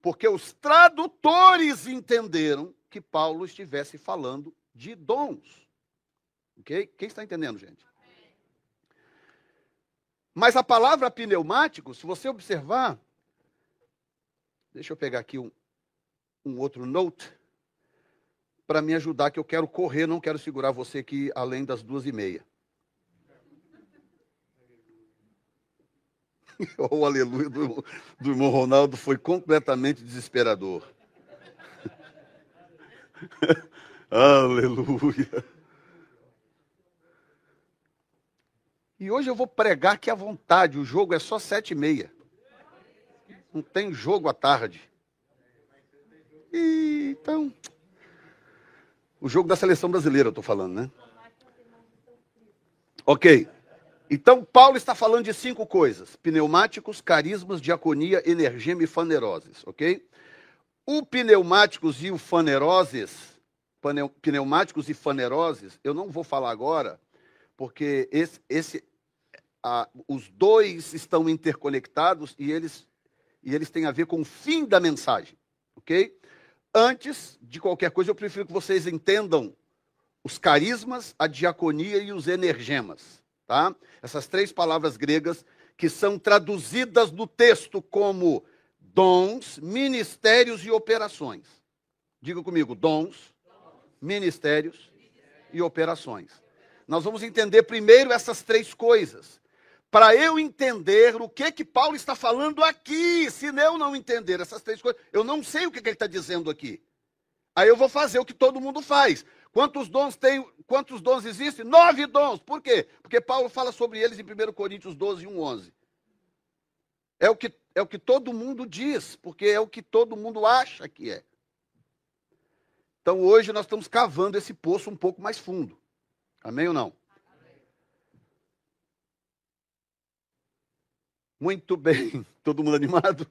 porque os tradutores entenderam que Paulo estivesse falando de dons. Ok? Quem está entendendo, gente? Mas a palavra pneumático, se você observar, deixa eu pegar aqui um, um outro note para me ajudar, que eu quero correr, não quero segurar você aqui além das duas e meia. o aleluia do, do irmão Ronaldo foi completamente desesperador. aleluia. E hoje eu vou pregar aqui à vontade. O jogo é só sete e meia. Não tem jogo à tarde. E, então, o jogo da seleção brasileira, eu estou falando, né? Ok. Então, Paulo está falando de cinco coisas: pneumáticos, carismas, diaconia, energema e faneroses, ok? O pneumáticos e o faneroses, pneumáticos e faneroses, eu não vou falar agora, porque esse, esse os dois estão interconectados e eles, e eles têm a ver com o fim da mensagem, ok? Antes de qualquer coisa, eu prefiro que vocês entendam os carismas, a diaconia e os energemas tá? Essas três palavras gregas que são traduzidas no texto como dons, ministérios e operações. Diga comigo, dons, ministérios e operações. Nós vamos entender primeiro essas três coisas. Para eu entender o que que Paulo está falando aqui, se eu não entender essas três coisas, eu não sei o que, que ele está dizendo aqui. Aí eu vou fazer o que todo mundo faz. Quantos dons tem? Quantos dons existem? Nove dons. Por quê? Porque Paulo fala sobre eles em 1 Coríntios 12, 1, 11. É o, que, é o que todo mundo diz, porque é o que todo mundo acha que é. Então hoje nós estamos cavando esse poço um pouco mais fundo. Amém ou não? Muito bem. Todo mundo animado?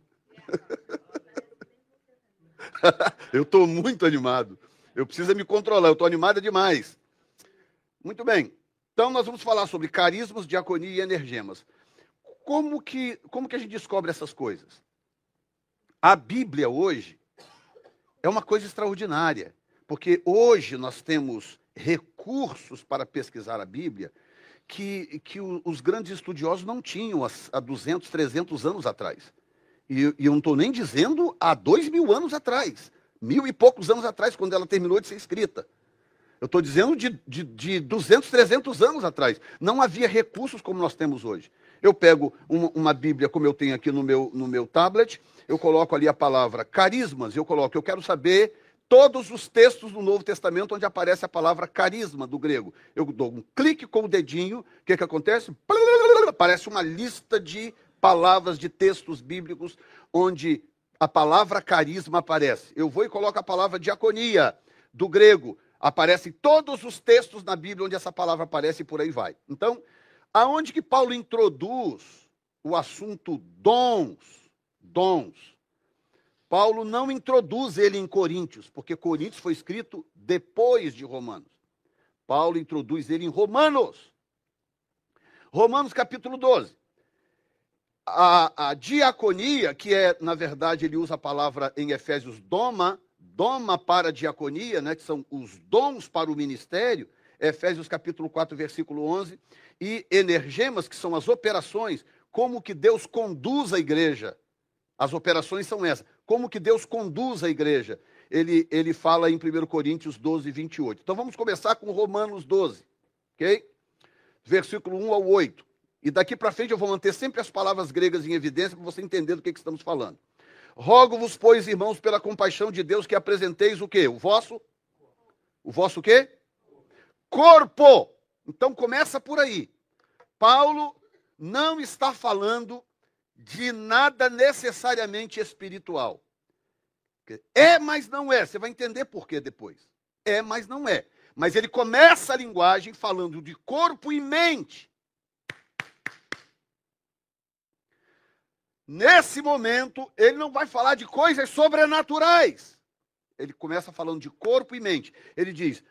eu estou muito animado. Eu preciso me controlar. Eu estou animado demais. Muito bem. Então nós vamos falar sobre carismas, diaconia e energemas. Como que, como que a gente descobre essas coisas? A Bíblia hoje é uma coisa extraordinária, porque hoje nós temos recursos para pesquisar a Bíblia que, que os grandes estudiosos não tinham há 200, 300 anos atrás. E, e eu não estou nem dizendo há dois mil anos atrás, mil e poucos anos atrás, quando ela terminou de ser escrita. Eu estou dizendo de, de, de 200, 300 anos atrás. Não havia recursos como nós temos hoje. Eu pego uma, uma, Bíblia, como eu tenho aqui no meu, no meu tablet, eu coloco ali a palavra carismas, eu coloco, eu quero saber todos os textos do Novo Testamento onde aparece a palavra carisma do grego. Eu dou um clique com o dedinho, o que, que acontece? Aparece uma lista de palavras de textos bíblicos onde a palavra carisma aparece. Eu vou e coloco a palavra diaconia do grego. Aparecem todos os textos na Bíblia onde essa palavra aparece e por aí vai. Então, aonde que Paulo introduz o assunto dons? Dons Paulo não introduz ele em Coríntios, porque Coríntios foi escrito depois de Romanos. Paulo introduz ele em Romanos. Romanos capítulo 12. A, a, diaconia, que é, na verdade, ele usa a palavra em Efésios doma, doma para diaconia, né, que são os dons para o ministério, Efésios capítulo 4, versículo 11, e energemas, que são as operações, como que Deus conduz a igreja. As operações são essas como que Deus conduz a igreja. Ele, ele fala em 1 Coríntios 12, 28. Então vamos começar com Romanos 12, ok? Versículo 1 ao 8. E daqui para frente eu vou manter sempre as palavras gregas em evidência para você entender do que, que estamos falando. Rogo-vos, pois, irmãos, pela compaixão de Deus, que apresenteis o quê? O vosso? O vosso quê? Corpo. Então começa por aí. Paulo não está falando de nada necessariamente espiritual. É, mas não é. Você vai entender por que depois. É, mas não é. Mas ele começa a linguagem falando de corpo e mente. Nesse momento, ele não vai falar de coisas sobrenaturais. Ele começa falando de corpo e mente. Ele diz: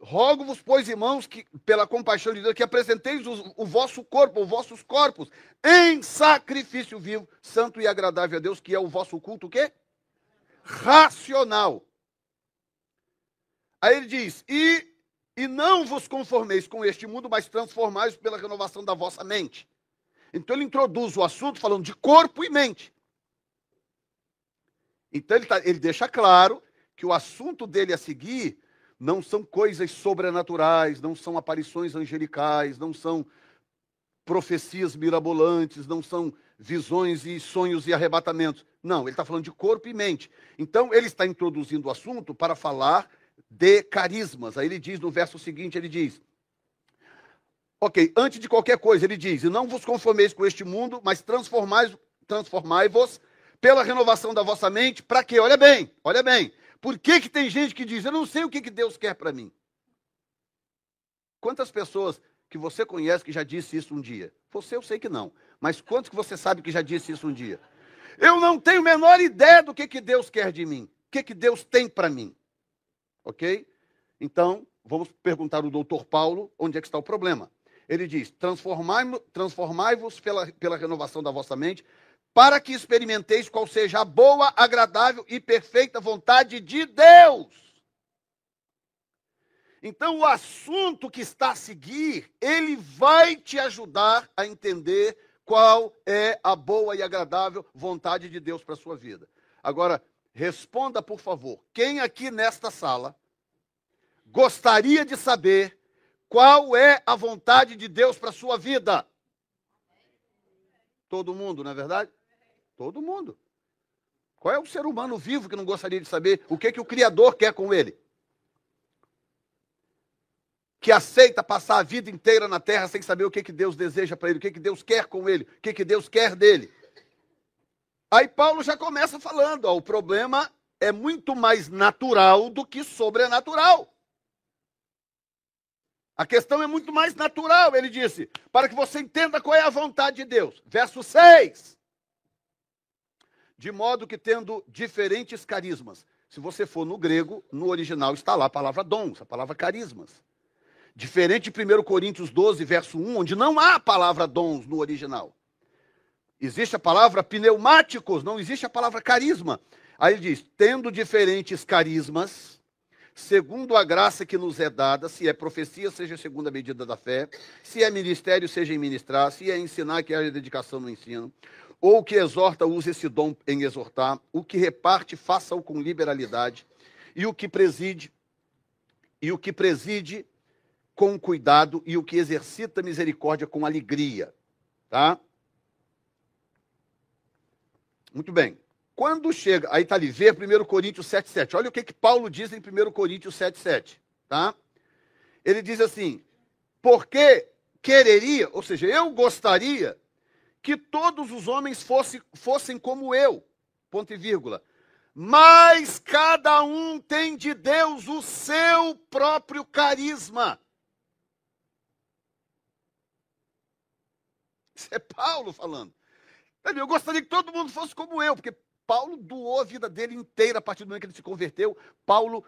Rogo-vos, pois, irmãos, que pela compaixão de Deus, que apresenteis o, o, vosso corpo, os vossos corpos, em sacrifício vivo, santo e agradável a Deus, que é o vosso culto, o quê? Racional. Aí ele diz: e, e não vos conformeis com este mundo, mas transformais pela renovação da vossa mente. Então ele introduz o assunto falando de corpo e mente. Então ele, tá, ele deixa claro que o assunto dele a seguir não são coisas sobrenaturais, não são aparições angelicais, não são profecias mirabolantes, não são visões e sonhos e arrebatamentos. Não, ele está falando de corpo e mente. Então, ele está introduzindo o assunto para falar de carismas. Aí ele diz no verso seguinte: ele diz. Ok, antes de qualquer coisa, ele diz: E não vos conformeis com este mundo, mas transformai-vos transformai pela renovação da vossa mente. Para quê? Olha bem, olha bem. Por que, que tem gente que diz, eu não sei o que, que Deus quer para mim? Quantas pessoas que você conhece que já disse isso um dia? Você eu sei que não. Mas quantos que você sabe que já disse isso um dia? Eu não tenho a menor ideia do que, que Deus quer de mim. O que, que Deus tem para mim. Ok? Então, vamos perguntar ao doutor Paulo onde é que está o problema. Ele diz: transformai-vos transformai pela, pela renovação da vossa mente, para que experimenteis qual seja a boa, agradável e perfeita vontade de Deus. Então, o assunto que está a seguir, ele vai te ajudar a entender qual é a boa e agradável vontade de Deus para a sua vida. Agora, responda, por favor, quem aqui nesta sala gostaria de saber qual é a vontade de Deus para a sua vida? Todo mundo, não é verdade? Todo mundo. Qual é o ser humano vivo que não gostaria de saber o que, que o Criador quer com ele? Que aceita passar a vida inteira na terra sem saber o que, que Deus deseja para ele, o que, que Deus quer com ele, o que, que Deus quer dele. Aí Paulo já começa falando: ó, o problema é muito mais natural do que sobrenatural. A questão é muito mais natural, ele disse, para que você entenda qual é a vontade de Deus. Verso 6. De modo que tendo diferentes carismas. Se você for no grego, no original está lá a palavra dons, a palavra carismas. Diferente de 1 Coríntios 12, verso 1, onde não há a palavra dons no original. Existe a palavra pneumáticos, não existe a palavra carisma. Aí ele diz: tendo diferentes carismas, segundo a graça que nos é dada, se é profecia, seja segundo a medida da fé, se é ministério, seja em ministrar, se é ensinar, que haja dedicação no ensino, ou o que exorta, use esse dom em exortar, o que reparte, faça-o com liberalidade, e o que preside, e o que preside com cuidado, e o que exercita misericórdia com alegria. Tá? Muito bem. Quando chega, aí está ali, vê 1 Coríntios 7,7. Olha o que, que Paulo diz em 1 Coríntios 7,7. Tá? Ele diz assim: porque quereria, ou seja, eu gostaria que todos os homens fosse, fossem como eu, ponto e vírgula. Mas cada um tem de Deus o seu próprio carisma. Isso é Paulo falando. Eu gostaria que todo mundo fosse como eu, porque Paulo doou a vida dele inteira a partir do momento que ele se converteu. Paulo,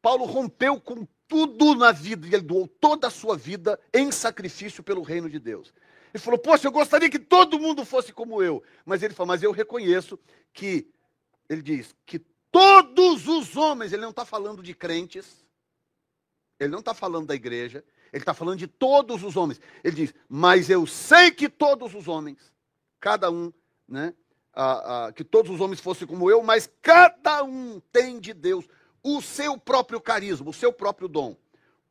Paulo rompeu com tudo na vida e ele doou toda a sua vida em sacrifício pelo reino de Deus. Ele falou: Poxa, eu gostaria que todo mundo fosse como eu. Mas ele falou: Mas eu reconheço que, ele diz, que todos os homens, ele não está falando de crentes, ele não está falando da igreja, ele está falando de todos os homens. Ele diz: Mas eu sei que todos os homens, cada um, né, que todos os homens fossem como eu, mas cada um tem de Deus o seu próprio carisma, o seu próprio dom.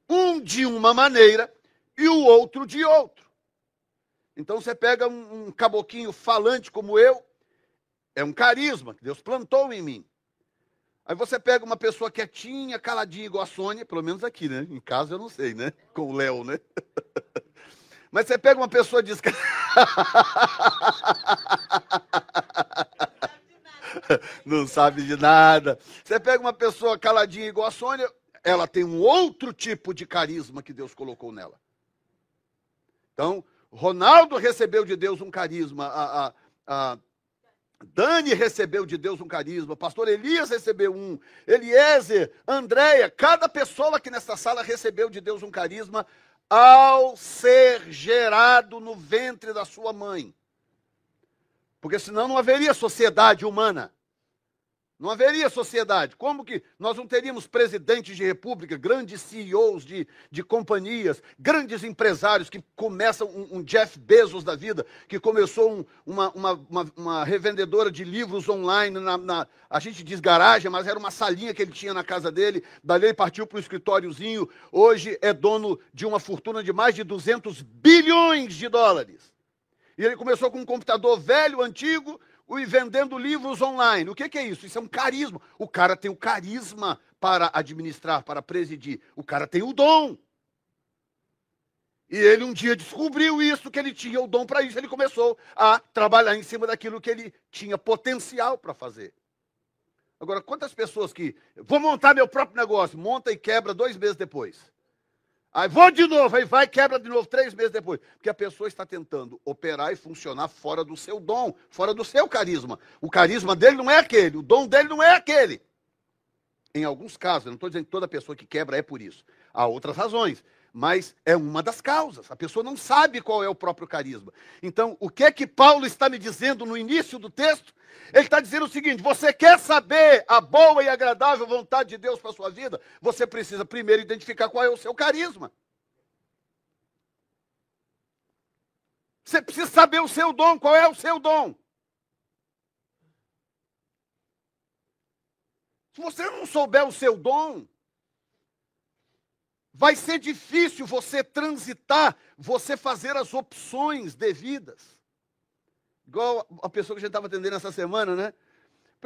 Um de uma maneira e o outro de outro. Então você pega um, um caboquinho falante como eu, é um carisma que Deus plantou em mim. Aí você pega uma pessoa quietinha, caladinha, igual a Sônia, pelo menos aqui, né? Em casa eu não sei, né? Com o Léo, né? Mas você pega uma pessoa diz Não sabe de nada. Você pega uma pessoa caladinha igual a Sônia, ela tem um outro tipo de carisma que Deus colocou nela. Então, Ronaldo recebeu de Deus um carisma, a, a, a Dani recebeu de Deus um carisma, pastor Elias recebeu um, Eliezer, Andréia, cada pessoa aqui nessa sala recebeu de Deus um carisma ao ser gerado no ventre da sua mãe. Porque senão não haveria sociedade humana. Não haveria sociedade. Como que nós não teríamos presidentes de república, grandes CEOs de, de companhias, grandes empresários que começam um, um Jeff Bezos da vida, que começou um, uma, uma, uma, uma, revendedora de livros online, na, na, a gente diz garagem, mas era uma salinha que ele tinha na casa dele, dali ele partiu para o escritóriozinho, hoje é dono de uma fortuna de mais de 200 bilhões de dólares. E ele começou com um computador velho, antigo, e vendendo livros online. O que, que, é isso? Isso é um carisma. O cara tem o carisma para administrar, para presidir. O cara tem o dom. E ele um dia descobriu isso, que ele tinha o dom para isso. Ele começou a trabalhar em cima daquilo que ele tinha potencial para fazer. Agora, quantas pessoas que. Vou montar meu próprio negócio, monta e quebra dois meses depois. Aí vou de novo, aí vai quebra de novo três meses depois. Porque a pessoa está tentando operar e funcionar fora do seu dom, fora do seu carisma. O carisma dele não é aquele, o dom dele não é aquele. Em alguns casos, eu não estou dizendo que toda pessoa que quebra é por isso. Há outras razões, mas é uma das causas. A pessoa não sabe qual é o próprio carisma. Então, o que é que Paulo está me dizendo no início do texto? Ele está dizendo o seguinte: você quer saber a boa e agradável vontade de Deus para a sua vida? Você precisa primeiro identificar qual é o seu carisma. Você precisa saber o seu dom, qual é o seu dom. Se você não souber o seu dom, vai ser difícil você transitar, você fazer as opções devidas. Igual a pessoa que a gente estava atendendo essa semana, né?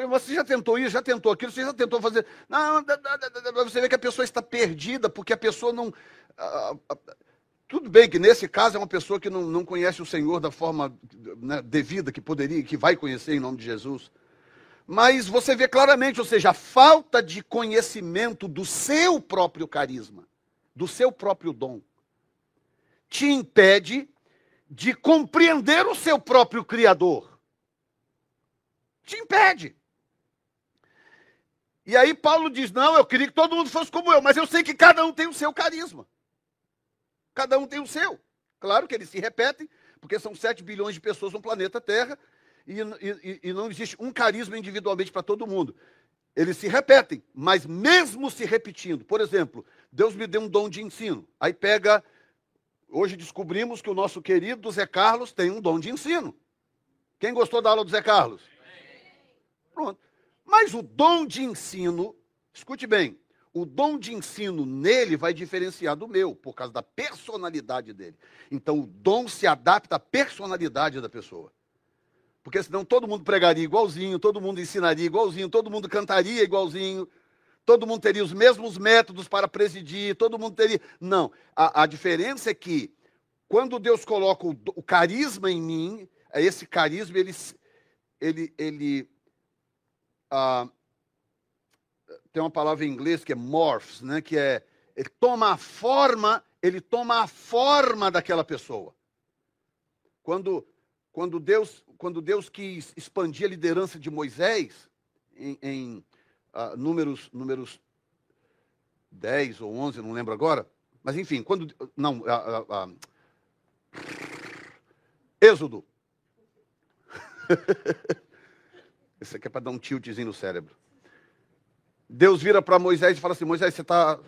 Você já tentou isso, já tentou aquilo, você já tentou fazer. Não, você vê que a pessoa está perdida, porque a pessoa não. Tudo bem que nesse caso é uma pessoa que não, não conhece o Senhor da forma né, devida que poderia, que vai conhecer em nome de Jesus. Mas você vê claramente, ou seja, a falta de conhecimento do seu próprio carisma, do seu próprio dom, te impede de compreender o seu próprio Criador. Te impede. E aí Paulo diz: Não, eu queria que todo mundo fosse como eu, mas eu sei que cada um tem o seu carisma. Cada um tem o seu. Claro que eles se repetem, porque são 7 bilhões de pessoas no planeta Terra e, e, e não existe um carisma individualmente para todo mundo. Eles se repetem, mas mesmo se repetindo, por exemplo, Deus me deu um dom de ensino. Aí pega. Hoje descobrimos que o nosso querido Zé Carlos tem um dom de ensino. Quem gostou da aula do Zé Carlos? Pronto. Mas o dom de ensino, escute bem, o dom de ensino nele vai diferenciar do meu, por causa da personalidade dele. Então o dom se adapta à personalidade da pessoa. Porque senão todo mundo pregaria igualzinho, todo mundo ensinaria igualzinho, todo mundo cantaria igualzinho, todo mundo teria os mesmos métodos para presidir, todo mundo teria. Não. A, a diferença é que quando Deus coloca o, o carisma em mim, é esse carisma ele, ele, ele ah, tem uma palavra em inglês que é morphs, né? Que é ele toma a forma, ele toma a forma daquela pessoa. Quando quando Deus quando Deus quis expandir a liderança de Moisés em, em uh, números números 10 ou 11, não lembro agora, mas enfim, quando não, uh, uh, Êxodo Isso aqui é para dar um tiltzinho no cérebro. Deus vira para Moisés e fala assim: Moisés, você está.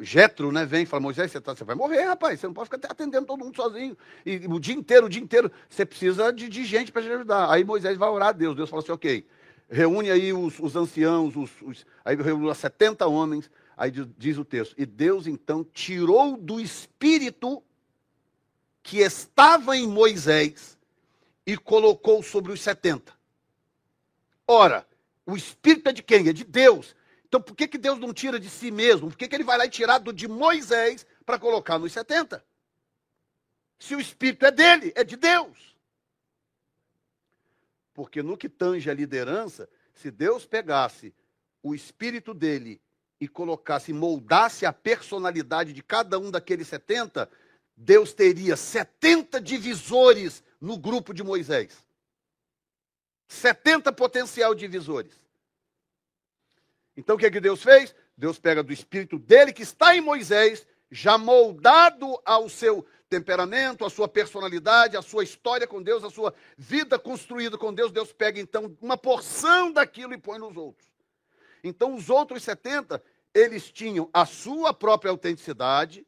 Jetro, né? Vem e fala: Moisés, você, tá... você vai morrer, rapaz. Você não pode ficar atendendo todo mundo sozinho. E o dia inteiro, o dia inteiro. Você precisa de, de gente para te ajudar. Aí Moisés vai orar a Deus. Deus fala assim: ok, reúne aí os, os anciãos, os, os... aí reúne 70 homens. Aí diz o texto: E Deus então tirou do espírito que estava em Moisés e colocou sobre os 70. Ora, o espírito é de quem? É de Deus. Então por que, que Deus não tira de si mesmo? Por que, que ele vai lá e tirar do de Moisés para colocar nos 70? Se o espírito é dele, é de Deus. Porque no que tange a liderança, se Deus pegasse o espírito dele e colocasse, moldasse a personalidade de cada um daqueles 70, Deus teria 70 divisores no grupo de Moisés. 70 potencial divisores. Então o que, é que Deus fez? Deus pega do espírito dele que está em Moisés, já moldado ao seu temperamento, à sua personalidade, à sua história com Deus, à sua vida construída com Deus. Deus pega então uma porção daquilo e põe nos outros. Então os outros 70, eles tinham a sua própria autenticidade,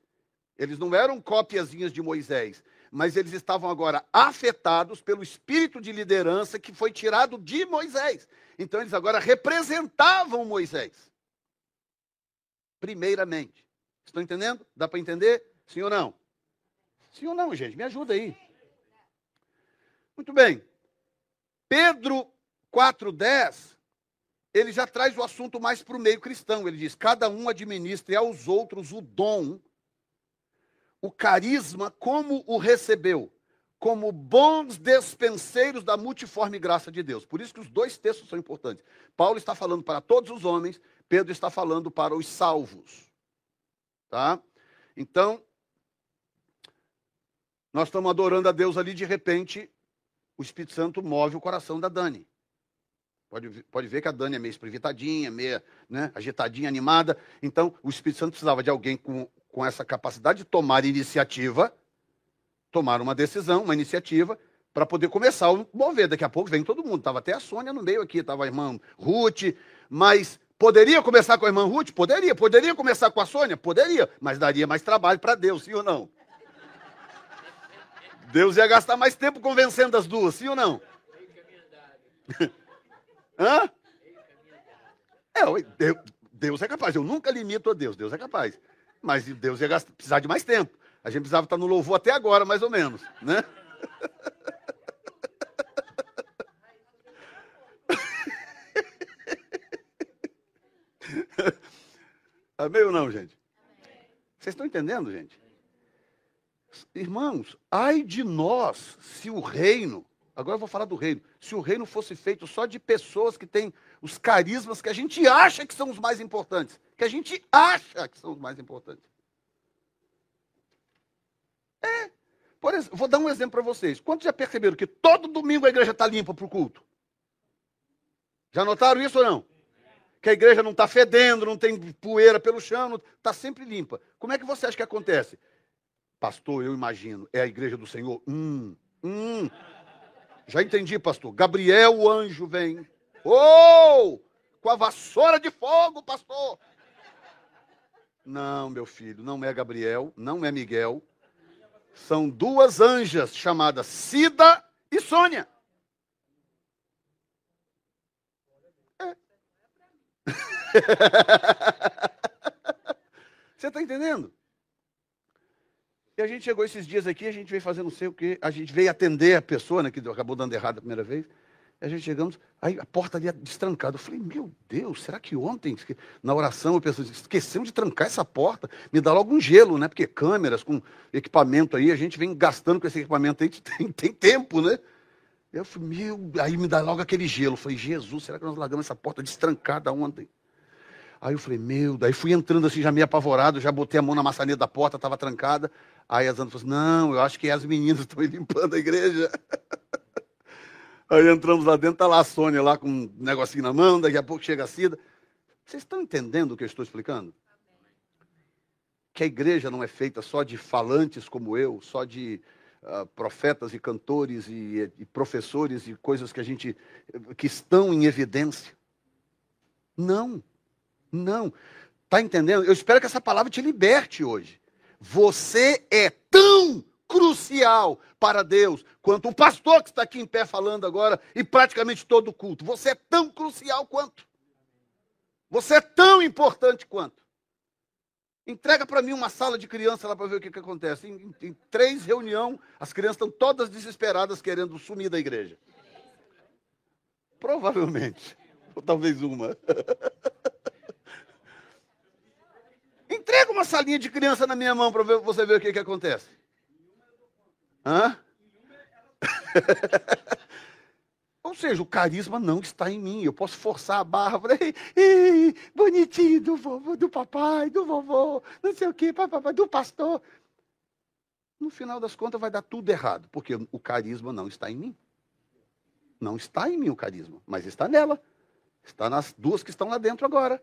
eles não eram cópiazinhas de Moisés, mas eles estavam agora afetados pelo espírito de liderança que foi tirado de Moisés. Então eles agora representavam Moisés. Primeiramente. Estão entendendo? Dá para entender? Sim ou não? Sim ou não, gente? Me ajuda aí. Muito bem. Pedro 4,10, ele já traz o assunto mais para o meio cristão. Ele diz: cada um administre aos outros o dom o carisma como o recebeu, como bons despenseiros da multiforme graça de Deus. Por isso que os dois textos são importantes. Paulo está falando para todos os homens, Pedro está falando para os salvos. Tá? Então, nós estamos adorando a Deus ali, de repente, o Espírito Santo move o coração da Dani. Pode, pode ver que a Dani é meio esprevitadinha, meio né, agitadinha, animada. Então, o Espírito Santo precisava de alguém com com essa capacidade de tomar iniciativa, tomar uma decisão, uma iniciativa, para poder começar a mover. Daqui a pouco vem todo mundo. Estava até a Sônia no meio aqui, estava a irmã Ruth, mas poderia começar com a irmã Ruth? Poderia. Poderia começar com a Sônia? Poderia, mas daria mais trabalho para Deus, sim ou não? Deus ia gastar mais tempo convencendo as duas, sim ou não? Hã? É, Deus é capaz. Eu nunca limito a Deus. Deus é capaz. Mas Deus ia gastar, precisar de mais tempo. A gente precisava estar no louvor até agora, mais ou menos, né? Amém ou não, gente? Vocês estão entendendo, gente? Irmãos, ai de nós se o reino Agora eu vou falar do reino. Se o reino fosse feito só de pessoas que têm os carismas que a gente acha que são os mais importantes, que a gente acha que são os mais importantes. É. Por exemplo, vou dar um exemplo para vocês. Quantos já perceberam que todo domingo a igreja está limpa para o culto? Já notaram isso ou não? Que a igreja não está fedendo, não tem poeira pelo chão, está sempre limpa. Como é que você acha que acontece? Pastor, eu imagino, é a igreja do Senhor? Hum, hum. Já entendi, pastor. Gabriel, o anjo, vem. Oh! Com a vassoura de fogo, pastor. Não, meu filho, não é Gabriel, não é Miguel. São duas anjas chamadas Cida e Sônia. É. Você está entendendo? E a gente chegou esses dias aqui, a gente veio fazendo não sei o quê, a gente veio atender a pessoa, né, que acabou dando errado a primeira vez. A gente chegamos, aí a porta ali destrancada. Eu falei, meu Deus, será que ontem, na oração, eu pensei, esquecemos de trancar essa porta? Me dá logo um gelo, né? Porque câmeras, com equipamento aí, a gente vem gastando com esse equipamento aí, tem, tem tempo, né? Eu falei, meu, aí me dá logo aquele gelo. Eu falei, Jesus, será que nós largamos essa porta destrancada ontem? Aí eu falei, meu, daí fui entrando assim, já meio apavorado, já botei a mão na maçaneta da porta, estava trancada. Aí as Ana falou assim, não, eu acho que as meninas estão limpando a igreja. Aí entramos lá dentro, tá lá a Sônia lá com um negocinho na mão, daqui a pouco chega a Cida. Vocês estão entendendo o que eu estou explicando? Que a igreja não é feita só de falantes como eu, só de uh, profetas e cantores e, e professores e coisas que a gente que estão em evidência. Não. Não. Está entendendo? Eu espero que essa palavra te liberte hoje. Você é tão crucial para Deus quanto o pastor que está aqui em pé falando agora e praticamente todo o culto. Você é tão crucial quanto. Você é tão importante quanto. Entrega para mim uma sala de criança lá para ver o que, que acontece. Em, em, em três reuniões, as crianças estão todas desesperadas querendo sumir da igreja. Provavelmente. Ou talvez uma. Entrega uma salinha de criança na minha mão para você ver o que, que acontece. Hã? Ou seja, o carisma não está em mim. Eu posso forçar a barra, falei, bonitinho do vovô, do papai, do vovô, não sei o quê, papai, do pastor. No final das contas vai dar tudo errado, porque o carisma não está em mim. Não está em mim o carisma, mas está nela. Está nas duas que estão lá dentro agora,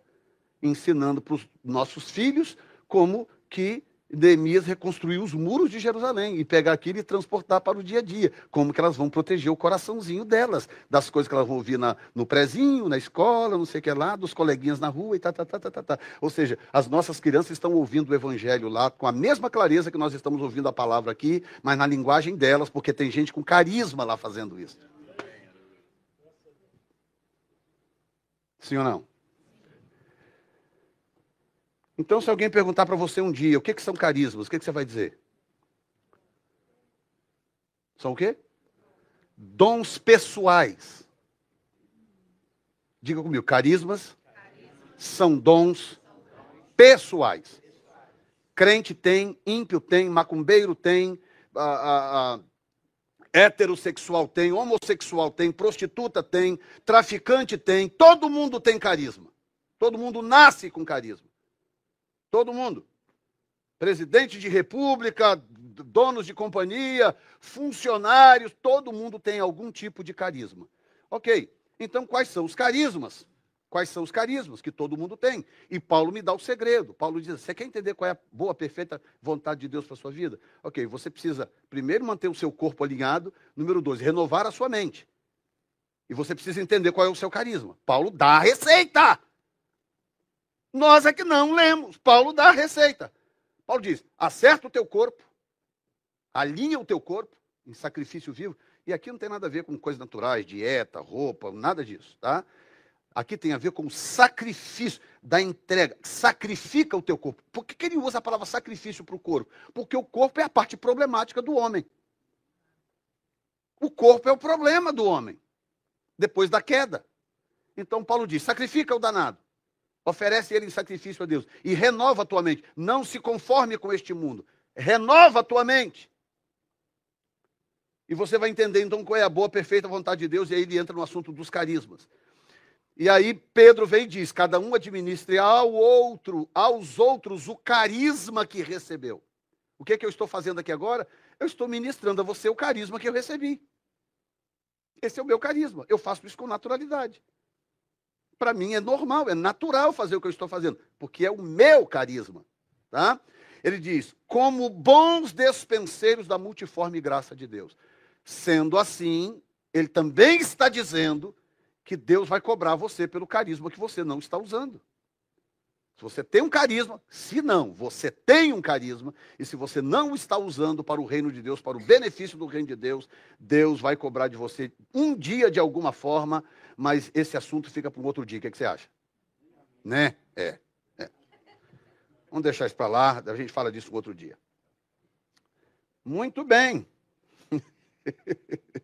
ensinando para os nossos filhos como que Neemias reconstruiu os muros de Jerusalém e pegar aquilo e transportar para o dia a dia. Como que elas vão proteger o coraçãozinho delas, das coisas que elas vão ouvir na, no prezinho, na escola, não sei o que lá, dos coleguinhas na rua e tá, tá, tá, tá, tá, tá. Ou seja, as nossas crianças estão ouvindo o evangelho lá com a mesma clareza que nós estamos ouvindo a palavra aqui, mas na linguagem delas, porque tem gente com carisma lá fazendo isso. Sim ou não? Então, se alguém perguntar para você um dia o que, que são carismas, o que, que você vai dizer? São o quê? Dons pessoais. Diga comigo, carismas, são dons pessoais. Crente tem, ímpio tem, macumbeiro tem, a, a, a, heterossexual tem, homossexual tem, prostituta tem, traficante tem, todo mundo tem carisma. Todo mundo nasce com carisma. Todo mundo. Presidente de república, donos de companhia, funcionários, todo mundo tem algum tipo de carisma. Ok, então quais são os carismas? Quais são os carismas que todo mundo tem? E Paulo me dá o segredo. Paulo diz: você quer entender qual é a boa, perfeita vontade de Deus para sua vida? Ok, você precisa primeiro manter o seu corpo alinhado. Número dois, renovar a sua mente. E você precisa entender qual é o seu carisma. Paulo dá a receita. Nós é que não lemos. Paulo dá a receita. Paulo diz: acerta o teu corpo, alinha o teu corpo em sacrifício vivo. E aqui não tem nada a ver com coisas naturais, dieta, roupa, nada disso, tá? Aqui tem a ver com sacrifício da entrega. Sacrifica o teu corpo. Por que, que ele usa a palavra sacrifício para o corpo? Porque o corpo é a parte problemática do homem. O corpo é o problema do homem. Depois da queda. Então Paulo diz: sacrifica o danado. Oferece ele em sacrifício a Deus. E renova a tua mente. Não se conforme com este mundo. Renova a tua mente. E você vai entender então qual é a boa, perfeita vontade de Deus, e aí ele entra no assunto dos carismas. E aí Pedro vem e diz: cada um administre ao outro, aos outros, o carisma que recebeu. O que, é que eu estou fazendo aqui agora? Eu estou ministrando a você o carisma que eu recebi. Esse é o meu carisma. Eu faço isso com naturalidade. Para mim é normal, é natural fazer o que eu estou fazendo, porque é o meu carisma. Tá? Ele diz: como bons despenseiros da multiforme graça de Deus. Sendo assim, ele também está dizendo que Deus vai cobrar você pelo carisma que você não está usando. Se você tem um carisma, se não, você tem um carisma, e se você não está usando para o reino de Deus, para o benefício do reino de Deus, Deus vai cobrar de você um dia de alguma forma, mas esse assunto fica para um outro dia. O que, é que você acha? Né? É, é. Vamos deixar isso para lá, a gente fala disso um outro dia. Muito bem.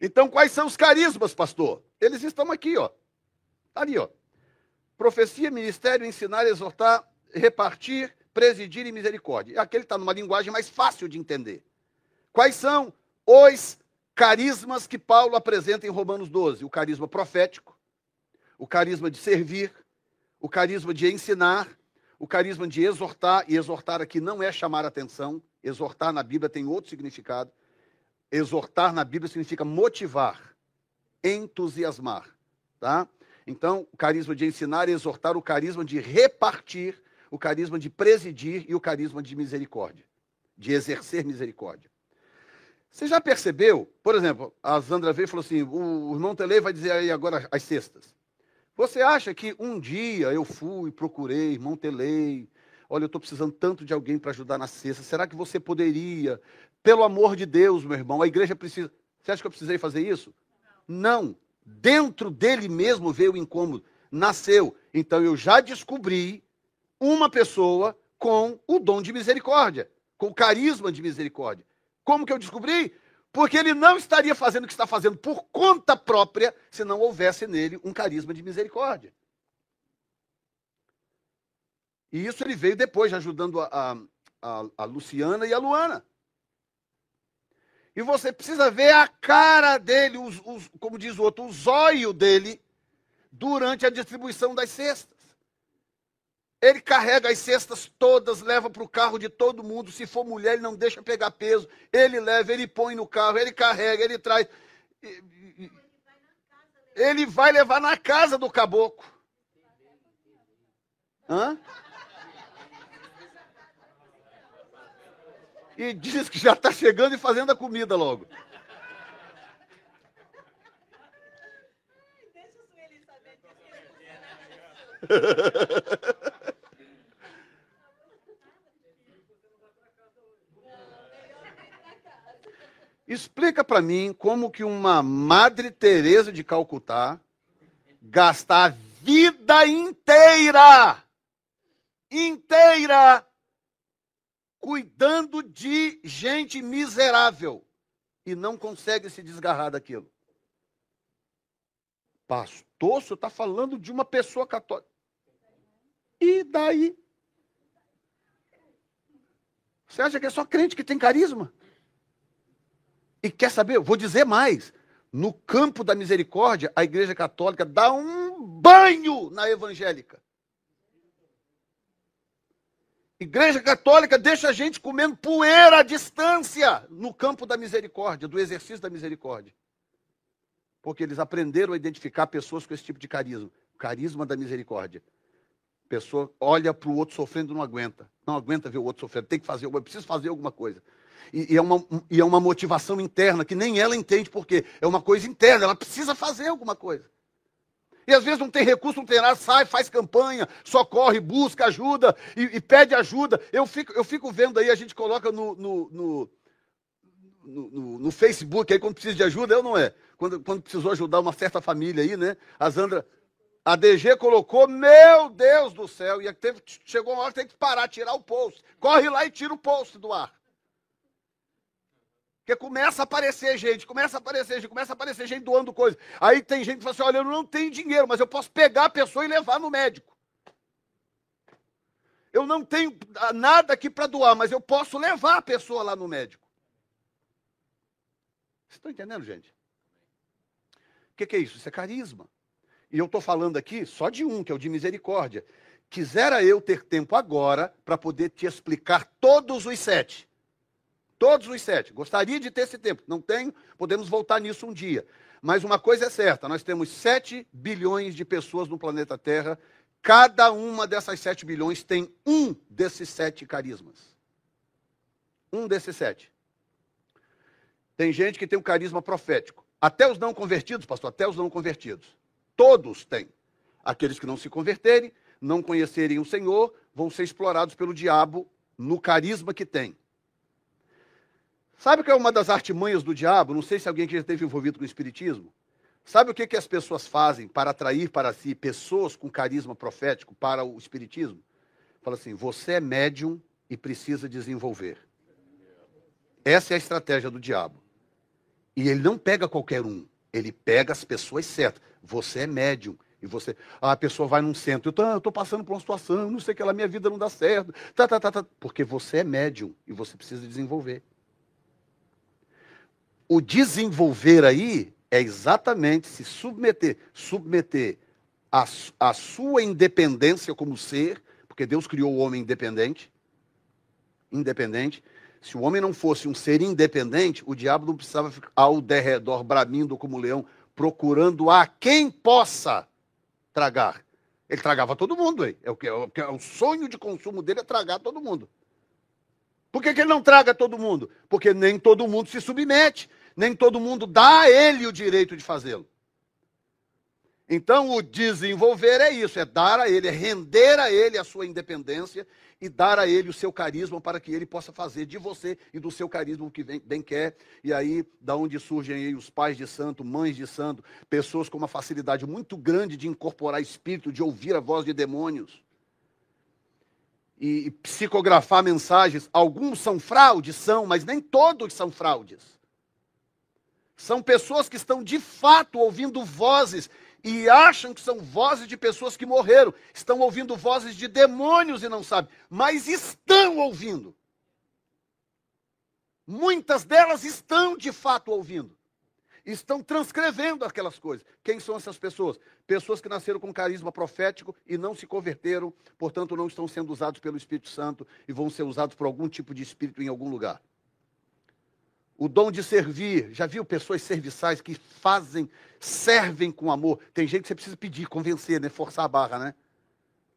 então, quais são os carismas, pastor? Eles estão aqui, ó. Tá ali, ó. Profecia, ministério, ensinar, exortar, repartir, presidir e misericórdia. Aquele está numa linguagem mais fácil de entender. Quais são os carismas que Paulo apresenta em Romanos 12? O carisma profético, o carisma de servir, o carisma de ensinar, o carisma de exortar, e exortar aqui não é chamar atenção, exortar na Bíblia tem outro significado. Exortar na Bíblia significa motivar, entusiasmar, tá? Então, o carisma de ensinar e exortar, o carisma de repartir, o carisma de presidir e o carisma de misericórdia, de exercer misericórdia. Você já percebeu? Por exemplo, a Zandra veio e falou assim: o irmão Tele vai dizer aí agora as cestas. Você acha que um dia eu fui, procurei, irmão Tele, olha, eu estou precisando tanto de alguém para ajudar na cesta, será que você poderia, pelo amor de Deus, meu irmão, a igreja precisa. Você acha que eu precisei fazer isso? Não. Dentro dele mesmo veio o incômodo. Nasceu. Então eu já descobri uma pessoa com o dom de misericórdia, com o carisma de misericórdia. Como que eu descobri? Porque ele não estaria fazendo o que está fazendo por conta própria se não houvesse nele um carisma de misericórdia. E isso ele veio depois, ajudando a, a, a Luciana e a Luana. E você precisa ver a cara dele, os, os, como diz o outro, o zóio dele, durante a distribuição das cestas. Ele carrega as cestas todas, leva para o carro de todo mundo. Se for mulher, ele não deixa pegar peso. Ele leva, ele põe no carro, ele carrega, ele traz. Ele vai levar na casa do caboclo. Hã? e diz que já está chegando e fazendo a comida logo. Explica para mim como que uma Madre Teresa de Calcutá gasta a vida inteira, inteira, cuidando de gente miserável e não consegue se desgarrar daquilo. Pastor, senhor está falando de uma pessoa católica. E daí? Você acha que é só crente que tem carisma? E quer saber? vou dizer mais. No campo da misericórdia, a Igreja Católica dá um banho na evangélica. Igreja Católica deixa a gente comendo poeira à distância no campo da misericórdia, do exercício da misericórdia. Porque eles aprenderam a identificar pessoas com esse tipo de carisma. Carisma da misericórdia. Pessoa olha para o outro sofrendo não aguenta. Não aguenta ver o outro sofrendo. Tem que fazer, eu preciso fazer alguma coisa. E, e, é uma, e é uma motivação interna que nem ela entende porque é uma coisa interna. Ela precisa fazer alguma coisa. E às vezes não tem recurso, não tem nada, sai, faz campanha, socorre, busca ajuda e, e pede ajuda. Eu fico, eu fico vendo aí, a gente coloca no, no, no, no, no Facebook aí quando precisa de ajuda, eu não é. Quando, quando precisou ajudar uma certa família aí, né? A Zandra, a DG colocou, meu Deus do céu, e teve, chegou uma hora que tem que parar, tirar o post. Corre lá e tira o post do ar. Porque começa a aparecer gente, começa a aparecer gente, começa a aparecer gente doando coisa. Aí tem gente que fala assim: olha, eu não tenho dinheiro, mas eu posso pegar a pessoa e levar no médico. Eu não tenho nada aqui para doar, mas eu posso levar a pessoa lá no médico. Vocês estão entendendo, gente? O que, que é isso? Isso é carisma. E eu estou falando aqui só de um, que é o de misericórdia. Quisera eu ter tempo agora para poder te explicar todos os sete. Todos os sete. Gostaria de ter esse tempo. Não tenho, podemos voltar nisso um dia. Mas uma coisa é certa: nós temos 7 bilhões de pessoas no planeta Terra. Cada uma dessas 7 bilhões tem um desses sete carismas. Um desses sete. Tem gente que tem um carisma profético. Até os não convertidos, pastor, até os não convertidos. Todos têm. Aqueles que não se converterem, não conhecerem o Senhor, vão ser explorados pelo diabo no carisma que tem. Sabe o que é uma das artimanhas do diabo? Não sei se alguém já esteve envolvido com o espiritismo. Sabe o que, que as pessoas fazem para atrair para si pessoas com carisma profético para o espiritismo? Fala assim: você é médium e precisa desenvolver. Essa é a estratégia do diabo. E ele não pega qualquer um, ele pega as pessoas certas. Você é médium. E você, ah, a pessoa vai num centro, eu estou passando por uma situação, não sei que lá, minha vida não dá certo, tá, tá, tá, tá, porque você é médium e você precisa desenvolver. O desenvolver aí é exatamente se submeter, submeter a, a sua independência como ser, porque Deus criou o homem independente, independente. Se o homem não fosse um ser independente, o diabo não precisava ficar ao derredor bramindo como leão, procurando a quem possa tragar. Ele tragava todo mundo, hein? É o que é, o, é o sonho de consumo dele é tragar todo mundo. Por que, que ele não traga todo mundo? Porque nem todo mundo se submete nem todo mundo dá a ele o direito de fazê-lo. Então, o desenvolver é isso, é dar a ele, é render a ele a sua independência e dar a ele o seu carisma para que ele possa fazer de você e do seu carisma o que bem quer. E aí, da onde surgem aí os pais de santo, mães de santo, pessoas com uma facilidade muito grande de incorporar espírito, de ouvir a voz de demônios e psicografar mensagens. Alguns são fraudes, são, mas nem todos são fraudes. São pessoas que estão de fato ouvindo vozes e acham que são vozes de pessoas que morreram. Estão ouvindo vozes de demônios e não sabem, mas estão ouvindo. Muitas delas estão de fato ouvindo. Estão transcrevendo aquelas coisas. Quem são essas pessoas? Pessoas que nasceram com carisma profético e não se converteram, portanto, não estão sendo usados pelo Espírito Santo e vão ser usados por algum tipo de espírito em algum lugar. O dom de servir. Já viu pessoas serviçais que fazem, servem com amor? Tem gente que você precisa pedir, convencer, né? Forçar a barra, né?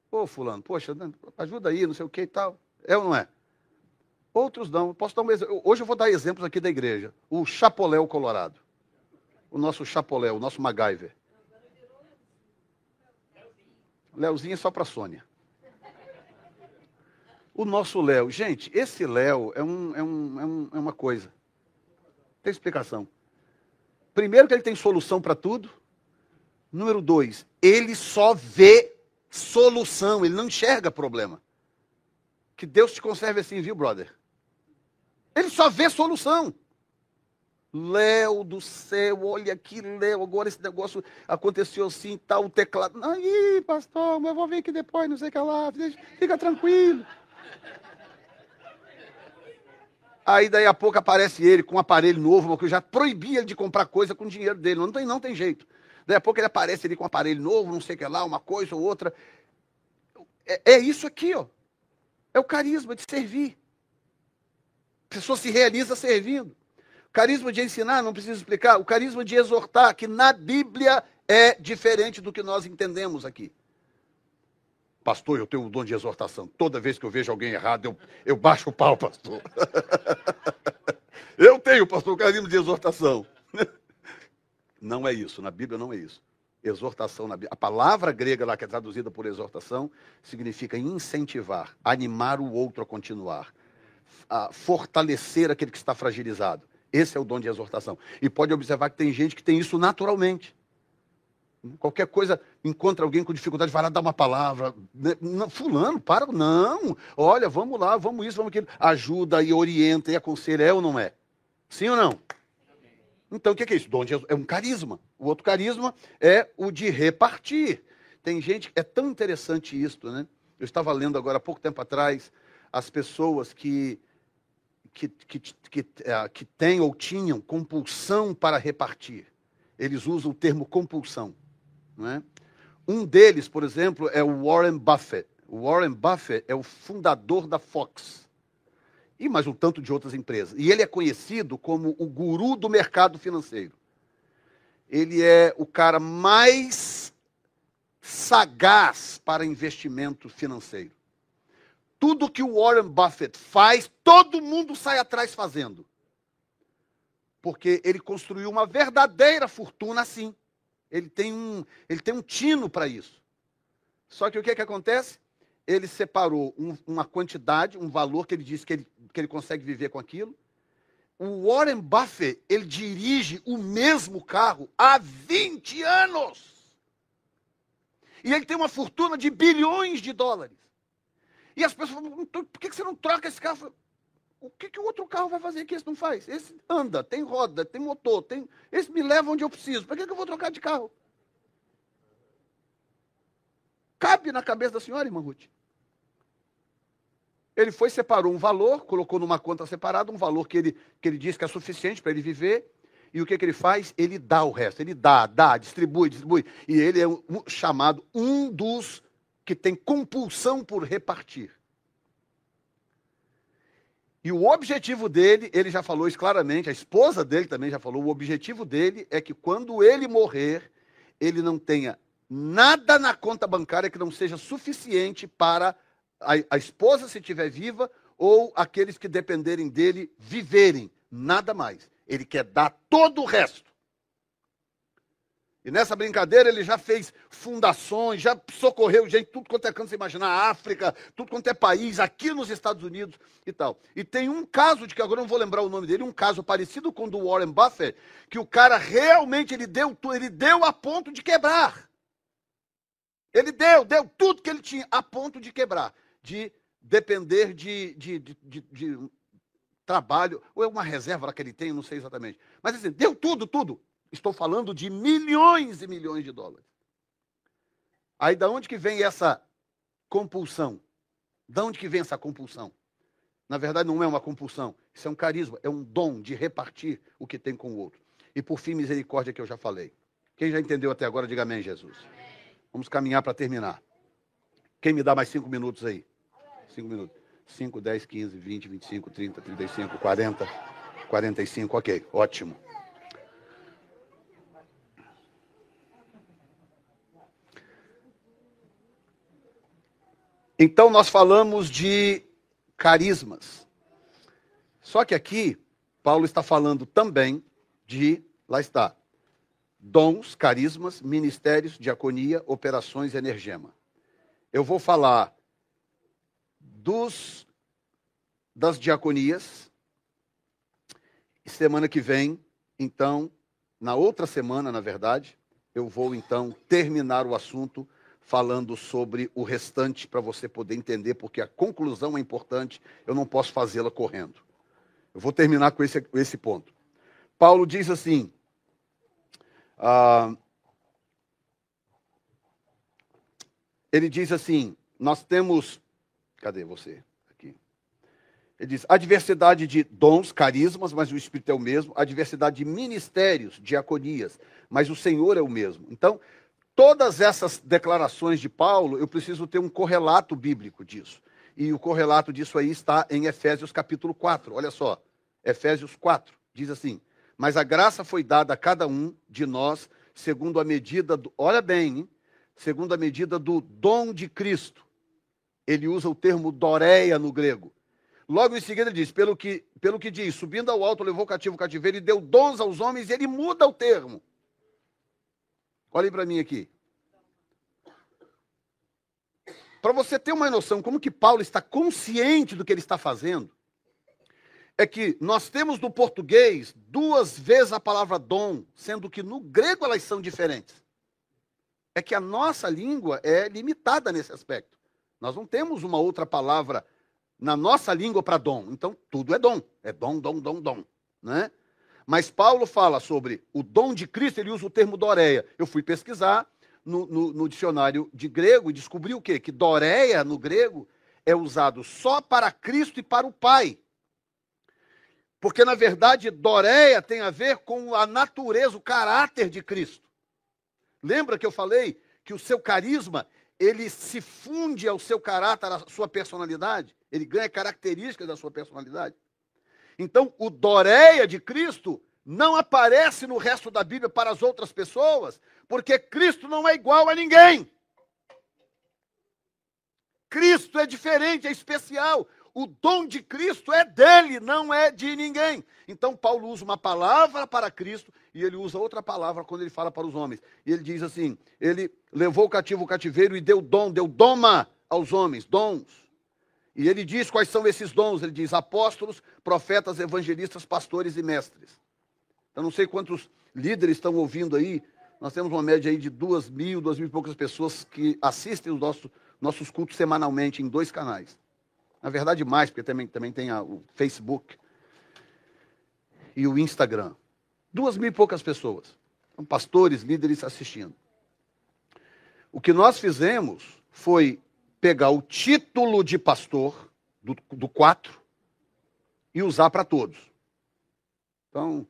Ô, fulano, poxa, ajuda aí, não sei o que e tal. É ou não é? Outros não. Posso dar um exemplo. Hoje eu vou dar exemplos aqui da igreja. O Chapoléu Colorado. O nosso Chapoléu, o nosso MacGyver. Léozinho é só para Sônia. O nosso Léo. Gente, esse Léo é, um, é, um, é, é uma coisa. Tem explicação. Primeiro, que ele tem solução para tudo. Número dois, ele só vê solução, ele não enxerga problema. Que Deus te conserve assim, viu, brother? Ele só vê solução. Léo do céu, olha aqui, Léo, agora esse negócio aconteceu assim, tal, tá, o teclado. Aí, pastor, mas eu vou ver aqui depois, não sei o que lá, fica tranquilo. Aí daí a pouco aparece ele com um aparelho novo, porque eu já proibia ele de comprar coisa com dinheiro dele. Não tem, não tem jeito. Daí a pouco ele aparece ali com um aparelho novo, não sei o que lá, uma coisa ou outra. É, é isso aqui, ó. É o carisma de servir. A pessoa se realiza servindo. O carisma de ensinar, não preciso explicar. O carisma de exortar, que na Bíblia é diferente do que nós entendemos aqui. Pastor, eu tenho o dom de exortação. Toda vez que eu vejo alguém errado, eu, eu baixo o pau, pastor. eu tenho, pastor, o carinho de exortação. Não é isso, na Bíblia não é isso. Exortação na Bíblia. A palavra grega lá que é traduzida por exortação significa incentivar, animar o outro a continuar, a fortalecer aquele que está fragilizado. Esse é o dom de exortação. E pode observar que tem gente que tem isso naturalmente. Qualquer coisa, encontra alguém com dificuldade, vai lá dar uma palavra. Não, fulano, para. Não. Olha, vamos lá, vamos isso, vamos aquilo. Ajuda e orienta e aconselha, é ou não é? Sim ou não? Então, o que é isso? Dom é um carisma. O outro carisma é o de repartir. Tem gente, é tão interessante isso, né? Eu estava lendo agora há pouco tempo atrás as pessoas que, que, que, que, é, que têm ou tinham compulsão para repartir. Eles usam o termo compulsão. Não é? Um deles, por exemplo, é o Warren Buffett. O Warren Buffett é o fundador da Fox e mais um tanto de outras empresas. E ele é conhecido como o guru do mercado financeiro. Ele é o cara mais sagaz para investimento financeiro. Tudo que o Warren Buffett faz, todo mundo sai atrás fazendo. Porque ele construiu uma verdadeira fortuna assim. Ele tem um, ele tem um tino para isso. Só que o que, é que acontece? Ele separou um, uma quantidade, um valor que ele disse que ele, que ele consegue viver com aquilo. O Warren Buffett, ele dirige o mesmo carro há 20 anos. E ele tem uma fortuna de bilhões de dólares. E as pessoas falam, por que você não troca esse carro? O que, que o outro carro vai fazer que esse não faz? Esse anda, tem roda, tem motor, tem. Esse me leva onde eu preciso. Para que, que eu vou trocar de carro? Cabe na cabeça da senhora, irmã Ruth? Ele foi, separou um valor, colocou numa conta separada um valor que ele, que ele diz que é suficiente para ele viver. E o que, que ele faz? Ele dá o resto. Ele dá, dá, distribui, distribui. E ele é um, chamado um dos que tem compulsão por repartir. E o objetivo dele, ele já falou isso claramente, a esposa dele também já falou, o objetivo dele é que quando ele morrer, ele não tenha nada na conta bancária que não seja suficiente para a, a esposa, se estiver viva, ou aqueles que dependerem dele viverem, nada mais. Ele quer dar todo o resto. E nessa brincadeira ele já fez fundações, já socorreu gente, tudo quanto é canto você imaginar, África, tudo quanto é país, aqui nos Estados Unidos e tal. E tem um caso de que agora não vou lembrar o nome dele, um caso parecido com o do Warren Buffett, que o cara realmente ele deu, ele deu a ponto de quebrar. Ele deu, deu tudo que ele tinha a ponto de quebrar, de depender de, de, de, de, de trabalho, ou é uma reserva que ele tem, não sei exatamente. Mas assim, deu tudo, tudo. Estou falando de milhões e milhões de dólares. Aí da onde que vem essa compulsão? Da onde que vem essa compulsão? Na verdade, não é uma compulsão, isso é um carisma, é um dom de repartir o que tem com o outro. E por fim, misericórdia, que eu já falei. Quem já entendeu até agora, diga amém, Jesus. Vamos caminhar para terminar. Quem me dá mais cinco minutos aí? Cinco minutos. 5, 10, 15, 20, 25, 30, 35, 40, 45, ok, ótimo. Então nós falamos de carismas. Só que aqui, Paulo está falando também de, lá está, dons, carismas, ministérios, diaconia, operações energema. Eu vou falar dos das diaconias. Semana que vem, então, na outra semana, na verdade, eu vou então terminar o assunto falando sobre o restante para você poder entender, porque a conclusão é importante, eu não posso fazê-la correndo. Eu vou terminar com esse, esse ponto. Paulo diz assim: ah, ele diz assim: nós temos. Cadê você? Aqui. Ele diz: a diversidade de dons, carismas, mas o Espírito é o mesmo. A diversidade de ministérios, diaconias, mas o Senhor é o mesmo. Então, Todas essas declarações de Paulo, eu preciso ter um correlato bíblico disso. E o correlato disso aí está em Efésios capítulo 4. Olha só, Efésios 4 diz assim: Mas a graça foi dada a cada um de nós segundo a medida do. Olha bem, hein? segundo a medida do dom de Cristo. Ele usa o termo doreia no grego. Logo em seguida ele diz: pelo que, pelo que diz, subindo ao alto, levou cativo o cativeiro e deu dons aos homens, e ele muda o termo. Olhem para mim aqui. Para você ter uma noção como que Paulo está consciente do que ele está fazendo, é que nós temos no português duas vezes a palavra dom, sendo que no grego elas são diferentes. É que a nossa língua é limitada nesse aspecto. Nós não temos uma outra palavra na nossa língua para dom. Então, tudo é dom. É dom, dom, dom, dom. Né? Mas Paulo fala sobre o dom de Cristo, ele usa o termo doreia. Eu fui pesquisar no, no, no dicionário de grego e descobri o quê? Que doreia no grego é usado só para Cristo e para o Pai. Porque, na verdade, Doreia tem a ver com a natureza, o caráter de Cristo. Lembra que eu falei que o seu carisma, ele se funde ao seu caráter, à sua personalidade? Ele ganha características da sua personalidade. Então, o Doreia de Cristo não aparece no resto da Bíblia para as outras pessoas, porque Cristo não é igual a ninguém. Cristo é diferente, é especial. O dom de Cristo é dele, não é de ninguém. Então, Paulo usa uma palavra para Cristo e ele usa outra palavra quando ele fala para os homens. E ele diz assim: ele levou o cativo o cativeiro e deu dom, deu doma aos homens, dons. E ele diz quais são esses dons. Ele diz apóstolos, profetas, evangelistas, pastores e mestres. Eu não sei quantos líderes estão ouvindo aí. Nós temos uma média aí de duas mil, duas mil e poucas pessoas que assistem os nossos, nossos cultos semanalmente em dois canais. Na verdade, mais, porque também, também tem a, o Facebook e o Instagram. Duas mil e poucas pessoas. São pastores, líderes assistindo. O que nós fizemos foi pegar o título de pastor do, do quatro e usar para todos. Então,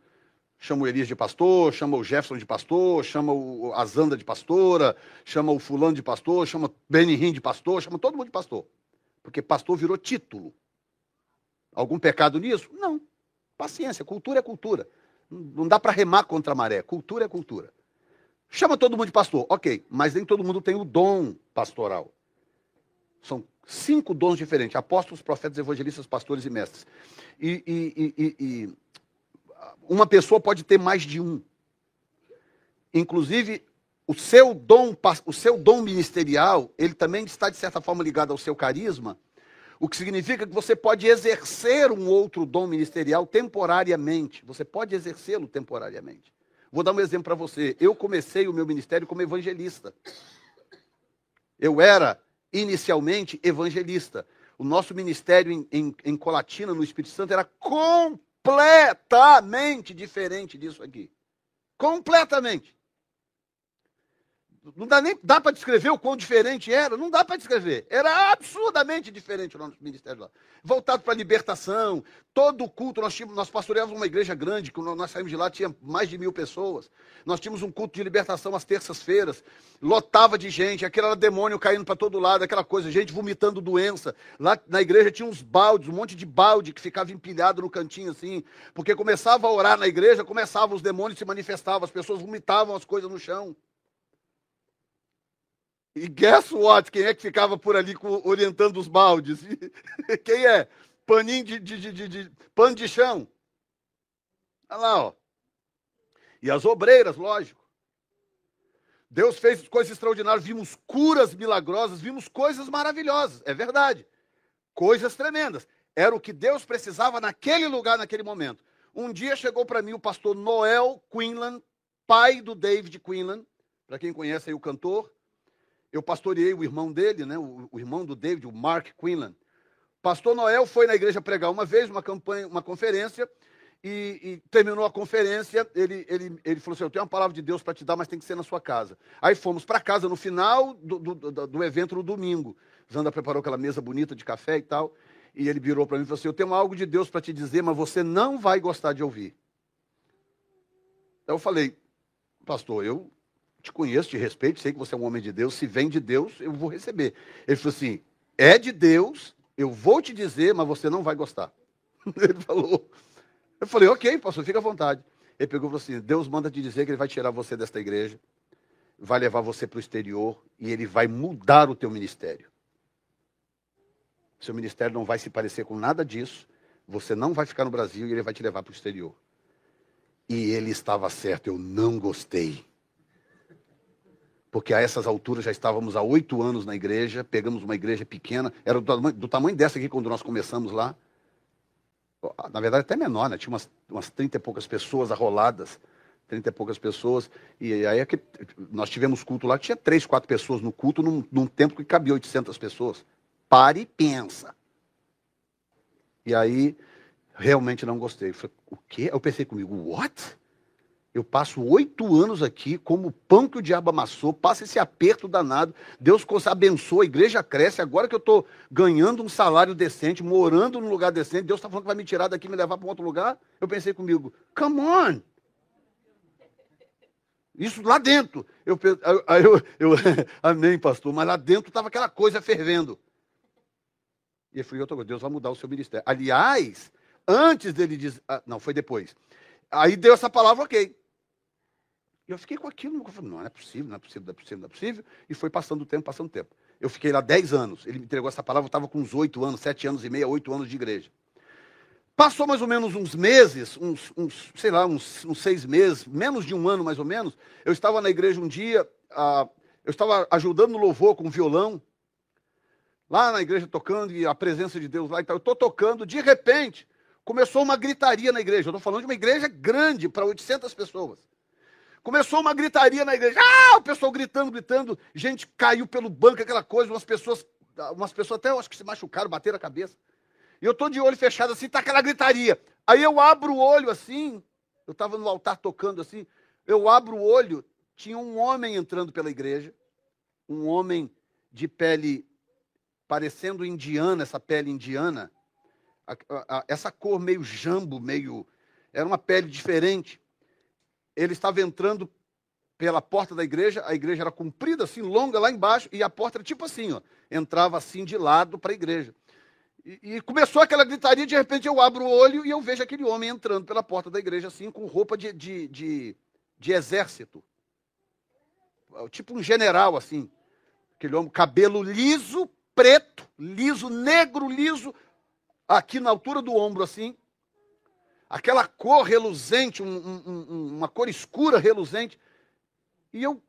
chama o Elias de pastor, chama o Jefferson de pastor, chama o Azanda de pastora, chama o fulano de pastor, chama Benihim de pastor, chama todo mundo de pastor. Porque pastor virou título. Algum pecado nisso? Não. Paciência, cultura é cultura. Não dá para remar contra a maré. Cultura é cultura. Chama todo mundo de pastor, ok, mas nem todo mundo tem o dom pastoral. São cinco dons diferentes: apóstolos, profetas, evangelistas, pastores e mestres. E, e, e, e uma pessoa pode ter mais de um. Inclusive, o seu dom, o seu dom ministerial, ele também está de certa forma ligado ao seu carisma, o que significa que você pode exercer um outro dom ministerial temporariamente. Você pode exercê-lo temporariamente. Vou dar um exemplo para você. Eu comecei o meu ministério como evangelista. Eu era inicialmente evangelista. O nosso ministério em, em, em Colatina, no Espírito Santo, era completamente completamente diferente disso aqui. Completamente. Não dá nem dá para descrever o quão diferente era, não dá para descrever. Era absurdamente diferente o nosso ministério lá. Voltado para a libertação, todo o culto, nós, tínhamos, nós pastoreávamos uma igreja grande, quando nós saímos de lá tinha mais de mil pessoas. Nós tínhamos um culto de libertação às terças-feiras, lotava de gente, aquele era demônio caindo para todo lado, aquela coisa, gente vomitando doença. Lá na igreja tinha uns baldes, um monte de balde que ficava empilhado no cantinho assim, porque começava a orar na igreja, começavam os demônios se manifestavam, as pessoas vomitavam as coisas no chão. E guess what? Quem é que ficava por ali com, orientando os baldes? Quem é? Paninho de, de, de, de, pano de chão. Olha lá, ó. E as obreiras, lógico. Deus fez coisas extraordinárias, vimos curas milagrosas, vimos coisas maravilhosas, é verdade. Coisas tremendas. Era o que Deus precisava naquele lugar, naquele momento. Um dia chegou para mim o pastor Noel Quinlan, pai do David Quinlan, para quem conhece aí o cantor, eu pastoreei o irmão dele, né, o, o irmão do David, o Mark Quinlan. Pastor Noel foi na igreja pregar uma vez, uma campanha, uma conferência, e, e, terminou a conferência, ele, ele, ele falou assim, eu tenho uma palavra de Deus para te dar, mas tem que ser na sua casa. Aí fomos para casa no final do, do, do, do, evento no domingo. Zanda preparou aquela mesa bonita de café e tal, e ele virou para mim e falou assim, eu tenho algo de Deus para te dizer, mas você não vai gostar de ouvir. Então eu falei, pastor, eu te conheço, te respeito, sei que você é um homem de Deus, se vem de Deus, eu vou receber. Ele falou assim: é de Deus, eu vou te dizer, mas você não vai gostar. Ele falou. Eu falei, ok, pastor, fica à vontade. Ele pegou e falou assim: Deus manda te dizer que ele vai tirar você desta igreja, vai levar você para o exterior e ele vai mudar o teu ministério. Seu ministério não vai se parecer com nada disso, você não vai ficar no Brasil e ele vai te levar para o exterior. E ele estava certo, eu não gostei porque a essas alturas já estávamos há oito anos na igreja, pegamos uma igreja pequena, era do tamanho, do tamanho dessa aqui quando nós começamos lá. Na verdade, até menor, né? Tinha umas, 30 e poucas pessoas arroladas, 30 e poucas pessoas. E aí é que nós tivemos culto lá, tinha três, quatro pessoas no culto, num, num tempo que cabia 800 pessoas. Pare e pensa. E aí, realmente não gostei. Eu falei, o quê? Eu pensei comigo, what? Eu passo oito anos aqui, como pão que o diabo amassou, passa esse aperto danado. Deus abençoa, a igreja cresce. Agora que eu estou ganhando um salário decente, morando num lugar decente, Deus está falando que vai me tirar daqui e me levar para um outro lugar. Eu pensei comigo, come on! Isso lá dentro. Eu, eu, eu, amém, pastor, mas lá dentro estava aquela coisa fervendo. E eu falei, Deus vai mudar o seu ministério. Aliás, antes dele dizer. Ah, não, foi depois. Aí deu essa palavra, ok. E eu fiquei com aquilo, eu falei, não, não é possível, não é possível, não é possível, não é possível. E foi passando o tempo, passando o tempo. Eu fiquei lá 10 anos. Ele me entregou essa palavra, eu estava com uns 8 anos, 7 anos e meio, 8 anos de igreja. Passou mais ou menos uns meses, uns, uns sei lá, uns, uns, seis meses, menos de um ano mais ou menos. Eu estava na igreja um dia, ah, eu estava ajudando no louvor com violão, lá na igreja tocando, e a presença de Deus lá e tal. Eu estou tocando, de repente, começou uma gritaria na igreja. Eu estou falando de uma igreja grande, para 800 pessoas. Começou uma gritaria na igreja. Ah, o pessoal gritando, gritando. Gente caiu pelo banco, aquela coisa. Umas pessoas, umas pessoas até eu acho que se machucaram, bateram a cabeça. E eu estou de olho fechado assim, tá aquela gritaria. Aí eu abro o olho assim. Eu estava no altar tocando assim. Eu abro o olho. Tinha um homem entrando pela igreja. Um homem de pele parecendo indiana, essa pele indiana. A, a, essa cor meio jambo, meio. Era uma pele diferente ele estava entrando pela porta da igreja, a igreja era comprida, assim, longa lá embaixo, e a porta era tipo assim, ó, entrava assim de lado para a igreja. E, e, começou aquela gritaria, de repente eu abro o olho e eu vejo aquele homem entrando pela porta da igreja, assim, com roupa de, de, de, de exército. Tipo um general, assim. Aquele homem, cabelo liso, preto, liso, negro, liso, aqui na altura do ombro, assim aquela cor reluzente, um, um, uma cor escura reluzente. E eu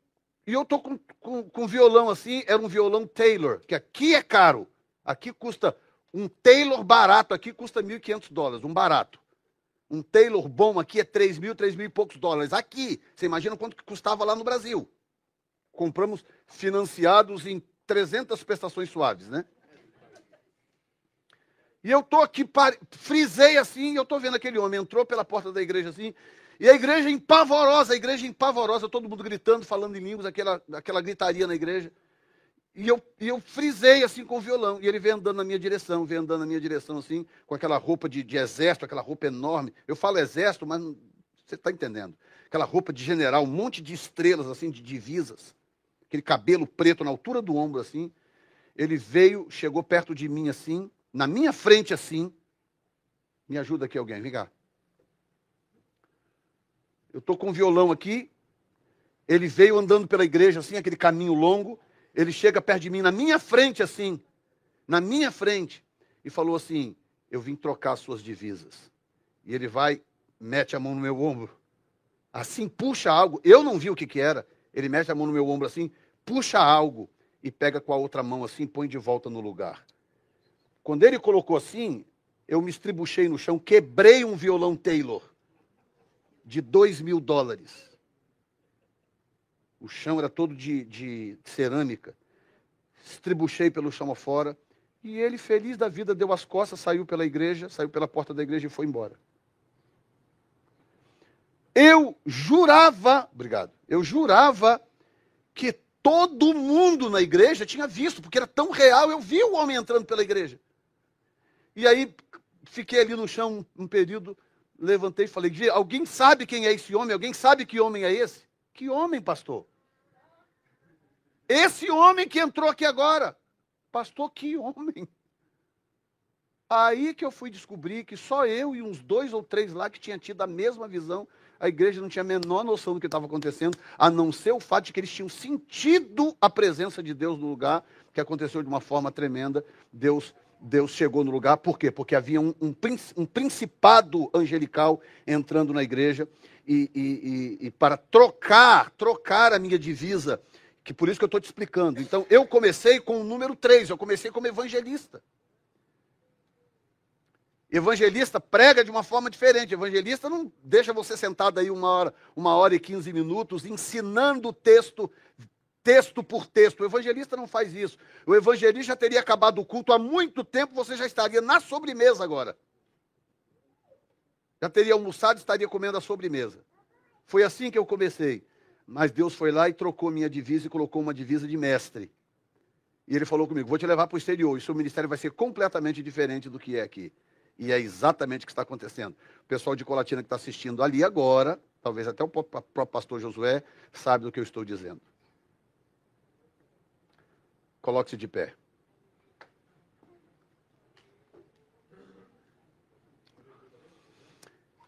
e eu tô com, com, com violão assim, era um violão Taylor, que aqui é caro. Aqui custa um Taylor barato, aqui custa 1.500 dólares, um barato. Um Taylor bom aqui é 3 mil, 3 mil e poucos dólares. Aqui, você imagina quanto que custava lá no Brasil. Compramos financiados em 300 prestações suaves, né? E eu tô aqui, frisei assim, eu tô vendo aquele homem, entrou pela porta da igreja assim, e a igreja empavorosa, a igreja empavorosa, todo mundo gritando, falando em línguas, aquela, aquela gritaria na igreja. E eu, e eu frisei assim com o violão, e ele veio andando na minha direção, veio andando na minha direção assim, com aquela roupa de, de exército, aquela roupa enorme. Eu falo exército, mas você está entendendo. Aquela roupa de general, um monte de estrelas assim, de divisas, aquele cabelo preto na altura do ombro assim. Ele veio, chegou perto de mim assim, na minha frente assim. Me ajuda aqui alguém, vem cá. Eu estou com o violão aqui. Ele veio andando pela igreja assim, aquele caminho longo. Ele chega perto de mim, na minha frente assim, na minha frente, e falou assim: Eu vim trocar suas divisas. E ele vai, mete a mão no meu ombro, assim, puxa algo. Eu não vi o que, que era. Ele mete a mão no meu ombro assim, puxa algo e pega com a outra mão assim, põe de volta no lugar. Quando ele colocou assim, eu me estribuchei no chão, quebrei um violão Taylor de dois mil dólares. O chão era todo de, de cerâmica. Estribuchei pelo chão afora. E ele, feliz da vida, deu as costas, saiu pela igreja, saiu pela porta da igreja e foi embora. Eu jurava, obrigado, eu jurava que todo mundo na igreja tinha visto, porque era tão real, eu vi o homem entrando pela igreja. E aí fiquei ali no chão um período, levantei e falei: alguém sabe quem é esse homem? Alguém sabe que homem é esse? Que homem, pastor? Esse homem que entrou aqui agora. Pastor, que homem? Aí que eu fui descobrir que só eu e uns dois ou três lá que tinham tido a mesma visão, a igreja não tinha a menor noção do que estava acontecendo, a não ser o fato de que eles tinham sentido a presença de Deus no lugar, que aconteceu de uma forma tremenda. Deus Deus chegou no lugar, por quê? Porque havia um, um, um principado angelical entrando na igreja e, e, e, e, para trocar, trocar a minha divisa, que por isso que eu estou te explicando. Então, eu comecei com o número 3, eu comecei como evangelista. Evangelista prega de uma forma diferente. Evangelista não deixa você sentado aí uma hora, uma hora e quinze minutos ensinando o texto texto por texto. O evangelista não faz isso. O evangelista teria acabado o culto há muito tempo, você já estaria na sobremesa agora. Já teria almoçado estaria comendo a sobremesa. Foi assim que eu comecei. Mas Deus foi lá e trocou minha divisa e colocou uma divisa de mestre. E ele falou comigo: vou te levar para o exterior. E seu ministério vai ser completamente diferente do que é aqui. E é exatamente o que está acontecendo. O pessoal de Colatina que está assistindo ali agora, talvez até o próprio pastor Josué, sabe do que eu estou dizendo. Coloque-se de pé.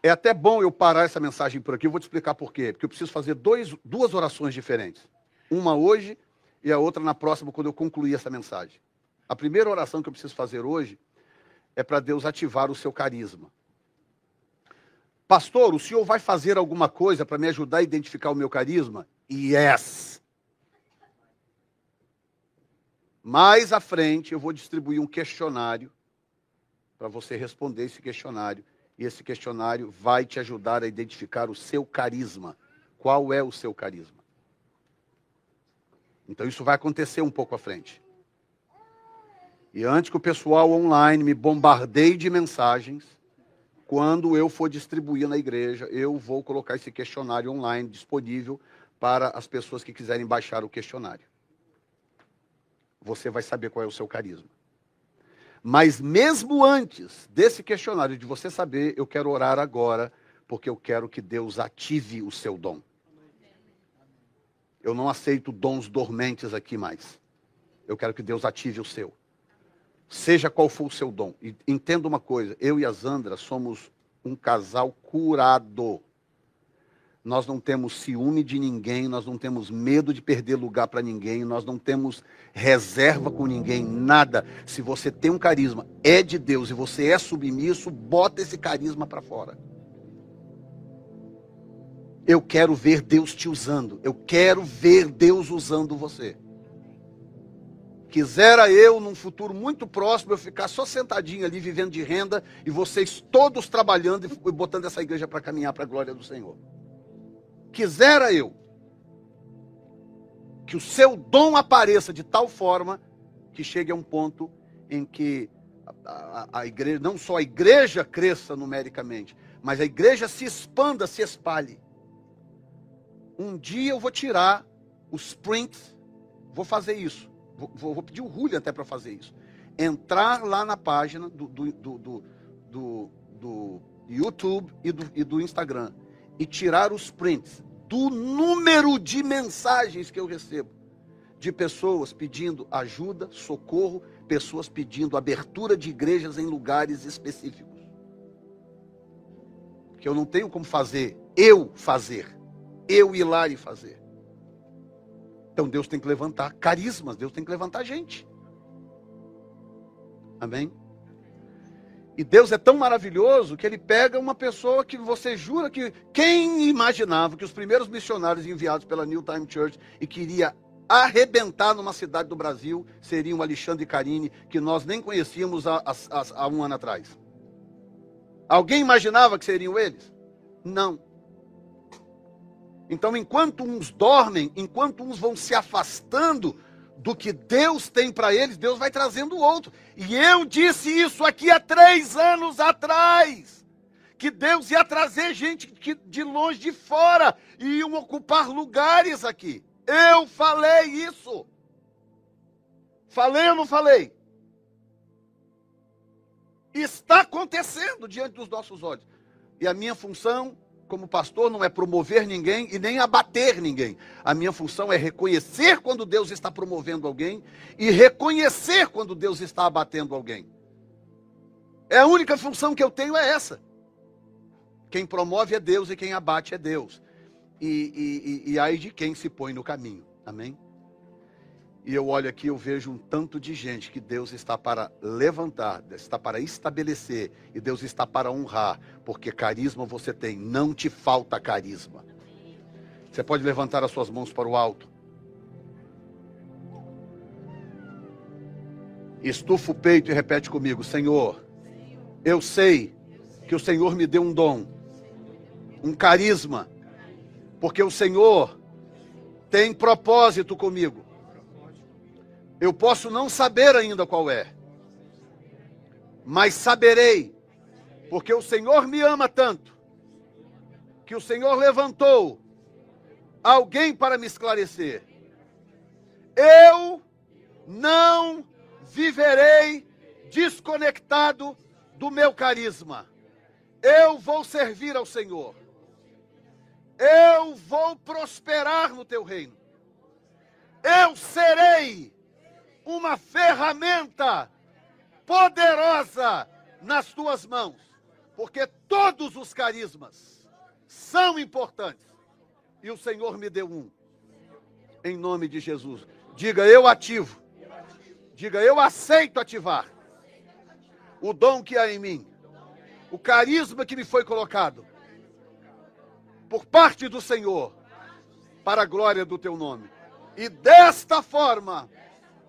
É até bom eu parar essa mensagem por aqui, eu vou te explicar por quê. Porque eu preciso fazer dois, duas orações diferentes. Uma hoje e a outra na próxima, quando eu concluir essa mensagem. A primeira oração que eu preciso fazer hoje é para Deus ativar o seu carisma. Pastor, o senhor vai fazer alguma coisa para me ajudar a identificar o meu carisma? Yes! Mais à frente, eu vou distribuir um questionário para você responder esse questionário e esse questionário vai te ajudar a identificar o seu carisma. Qual é o seu carisma? Então isso vai acontecer um pouco à frente. E antes que o pessoal online me bombardeie de mensagens, quando eu for distribuir na igreja, eu vou colocar esse questionário online disponível para as pessoas que quiserem baixar o questionário. Você vai saber qual é o seu carisma. Mas mesmo antes desse questionário de você saber, eu quero orar agora, porque eu quero que Deus ative o seu dom. Eu não aceito dons dormentes aqui mais. Eu quero que Deus ative o seu. Seja qual for o seu dom. E entenda uma coisa, eu e a Zandra somos um casal curado. Nós não temos ciúme de ninguém, nós não temos medo de perder lugar para ninguém, nós não temos reserva com ninguém, nada. Se você tem um carisma, é de Deus e você é submisso, bota esse carisma para fora. Eu quero ver Deus te usando, eu quero ver Deus usando você. Quisera eu, num futuro muito próximo, eu ficar só sentadinho ali, vivendo de renda, e vocês todos trabalhando e botando essa igreja para caminhar para a glória do Senhor. Quisera eu que o seu dom apareça de tal forma que chegue a um ponto em que a, a, a, igreja, não só a igreja cresça numericamente, mas a igreja se expanda, se espalhe. Um dia eu vou tirar os prints, vou fazer isso. Vou, vou pedir o Julio até para fazer isso. Entrar lá na página do, do, do, do, do YouTube e do, e do Instagram e tirar os prints do número de mensagens que eu recebo de pessoas pedindo ajuda, socorro, pessoas pedindo abertura de igrejas em lugares específicos. Que eu não tenho como fazer, eu fazer, eu ir lá e fazer. Então Deus tem que levantar carismas, Deus tem que levantar gente. Amém? E Deus é tão maravilhoso que ele pega uma pessoa que você jura que. Quem imaginava que os primeiros missionários enviados pela New Time Church e queria arrebentar numa cidade do Brasil seriam Alexandre e que nós nem conhecíamos há, há, há um ano atrás? Alguém imaginava que seriam eles? Não. Então, enquanto uns dormem, enquanto uns vão se afastando do que Deus tem para eles, Deus vai trazendo outro. E eu disse isso aqui há três anos atrás. Que Deus ia trazer gente de longe de fora e iam ocupar lugares aqui. Eu falei isso. Falei ou não falei? Está acontecendo diante dos nossos olhos. E a minha função como pastor, não é promover ninguém e nem abater ninguém. A minha função é reconhecer quando Deus está promovendo alguém e reconhecer quando Deus está abatendo alguém. É a única função que eu tenho é essa. Quem promove é Deus e quem abate é Deus. E, e, e, e de quem se põe no caminho. Amém? E eu olho aqui, eu vejo um tanto de gente que Deus está para levantar, está para estabelecer, e Deus está para honrar, porque carisma você tem, não te falta carisma. Você pode levantar as suas mãos para o alto. Estufa o peito e repete comigo: Senhor, eu sei que o Senhor me deu um dom, um carisma, porque o Senhor tem propósito comigo. Eu posso não saber ainda qual é, mas saberei, porque o Senhor me ama tanto, que o Senhor levantou alguém para me esclarecer. Eu não viverei desconectado do meu carisma. Eu vou servir ao Senhor. Eu vou prosperar no teu reino. Eu serei uma ferramenta poderosa nas tuas mãos, porque todos os carismas são importantes. E o Senhor me deu um. Em nome de Jesus. Diga eu ativo. Diga eu aceito ativar o dom que há em mim, o carisma que me foi colocado por parte do Senhor para a glória do teu nome. E desta forma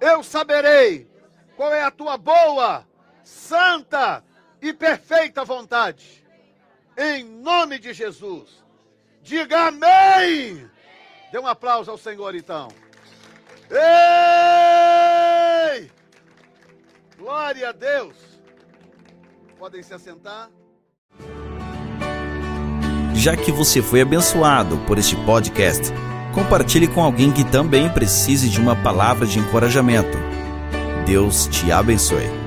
eu saberei qual é a tua boa, santa e perfeita vontade. Em nome de Jesus. Diga amém. Dê um aplauso ao Senhor então. Ei! Glória a Deus. Podem se assentar. Já que você foi abençoado por este podcast, compartilhe com alguém que também precise de uma palavra de encorajamento. Deus te abençoe.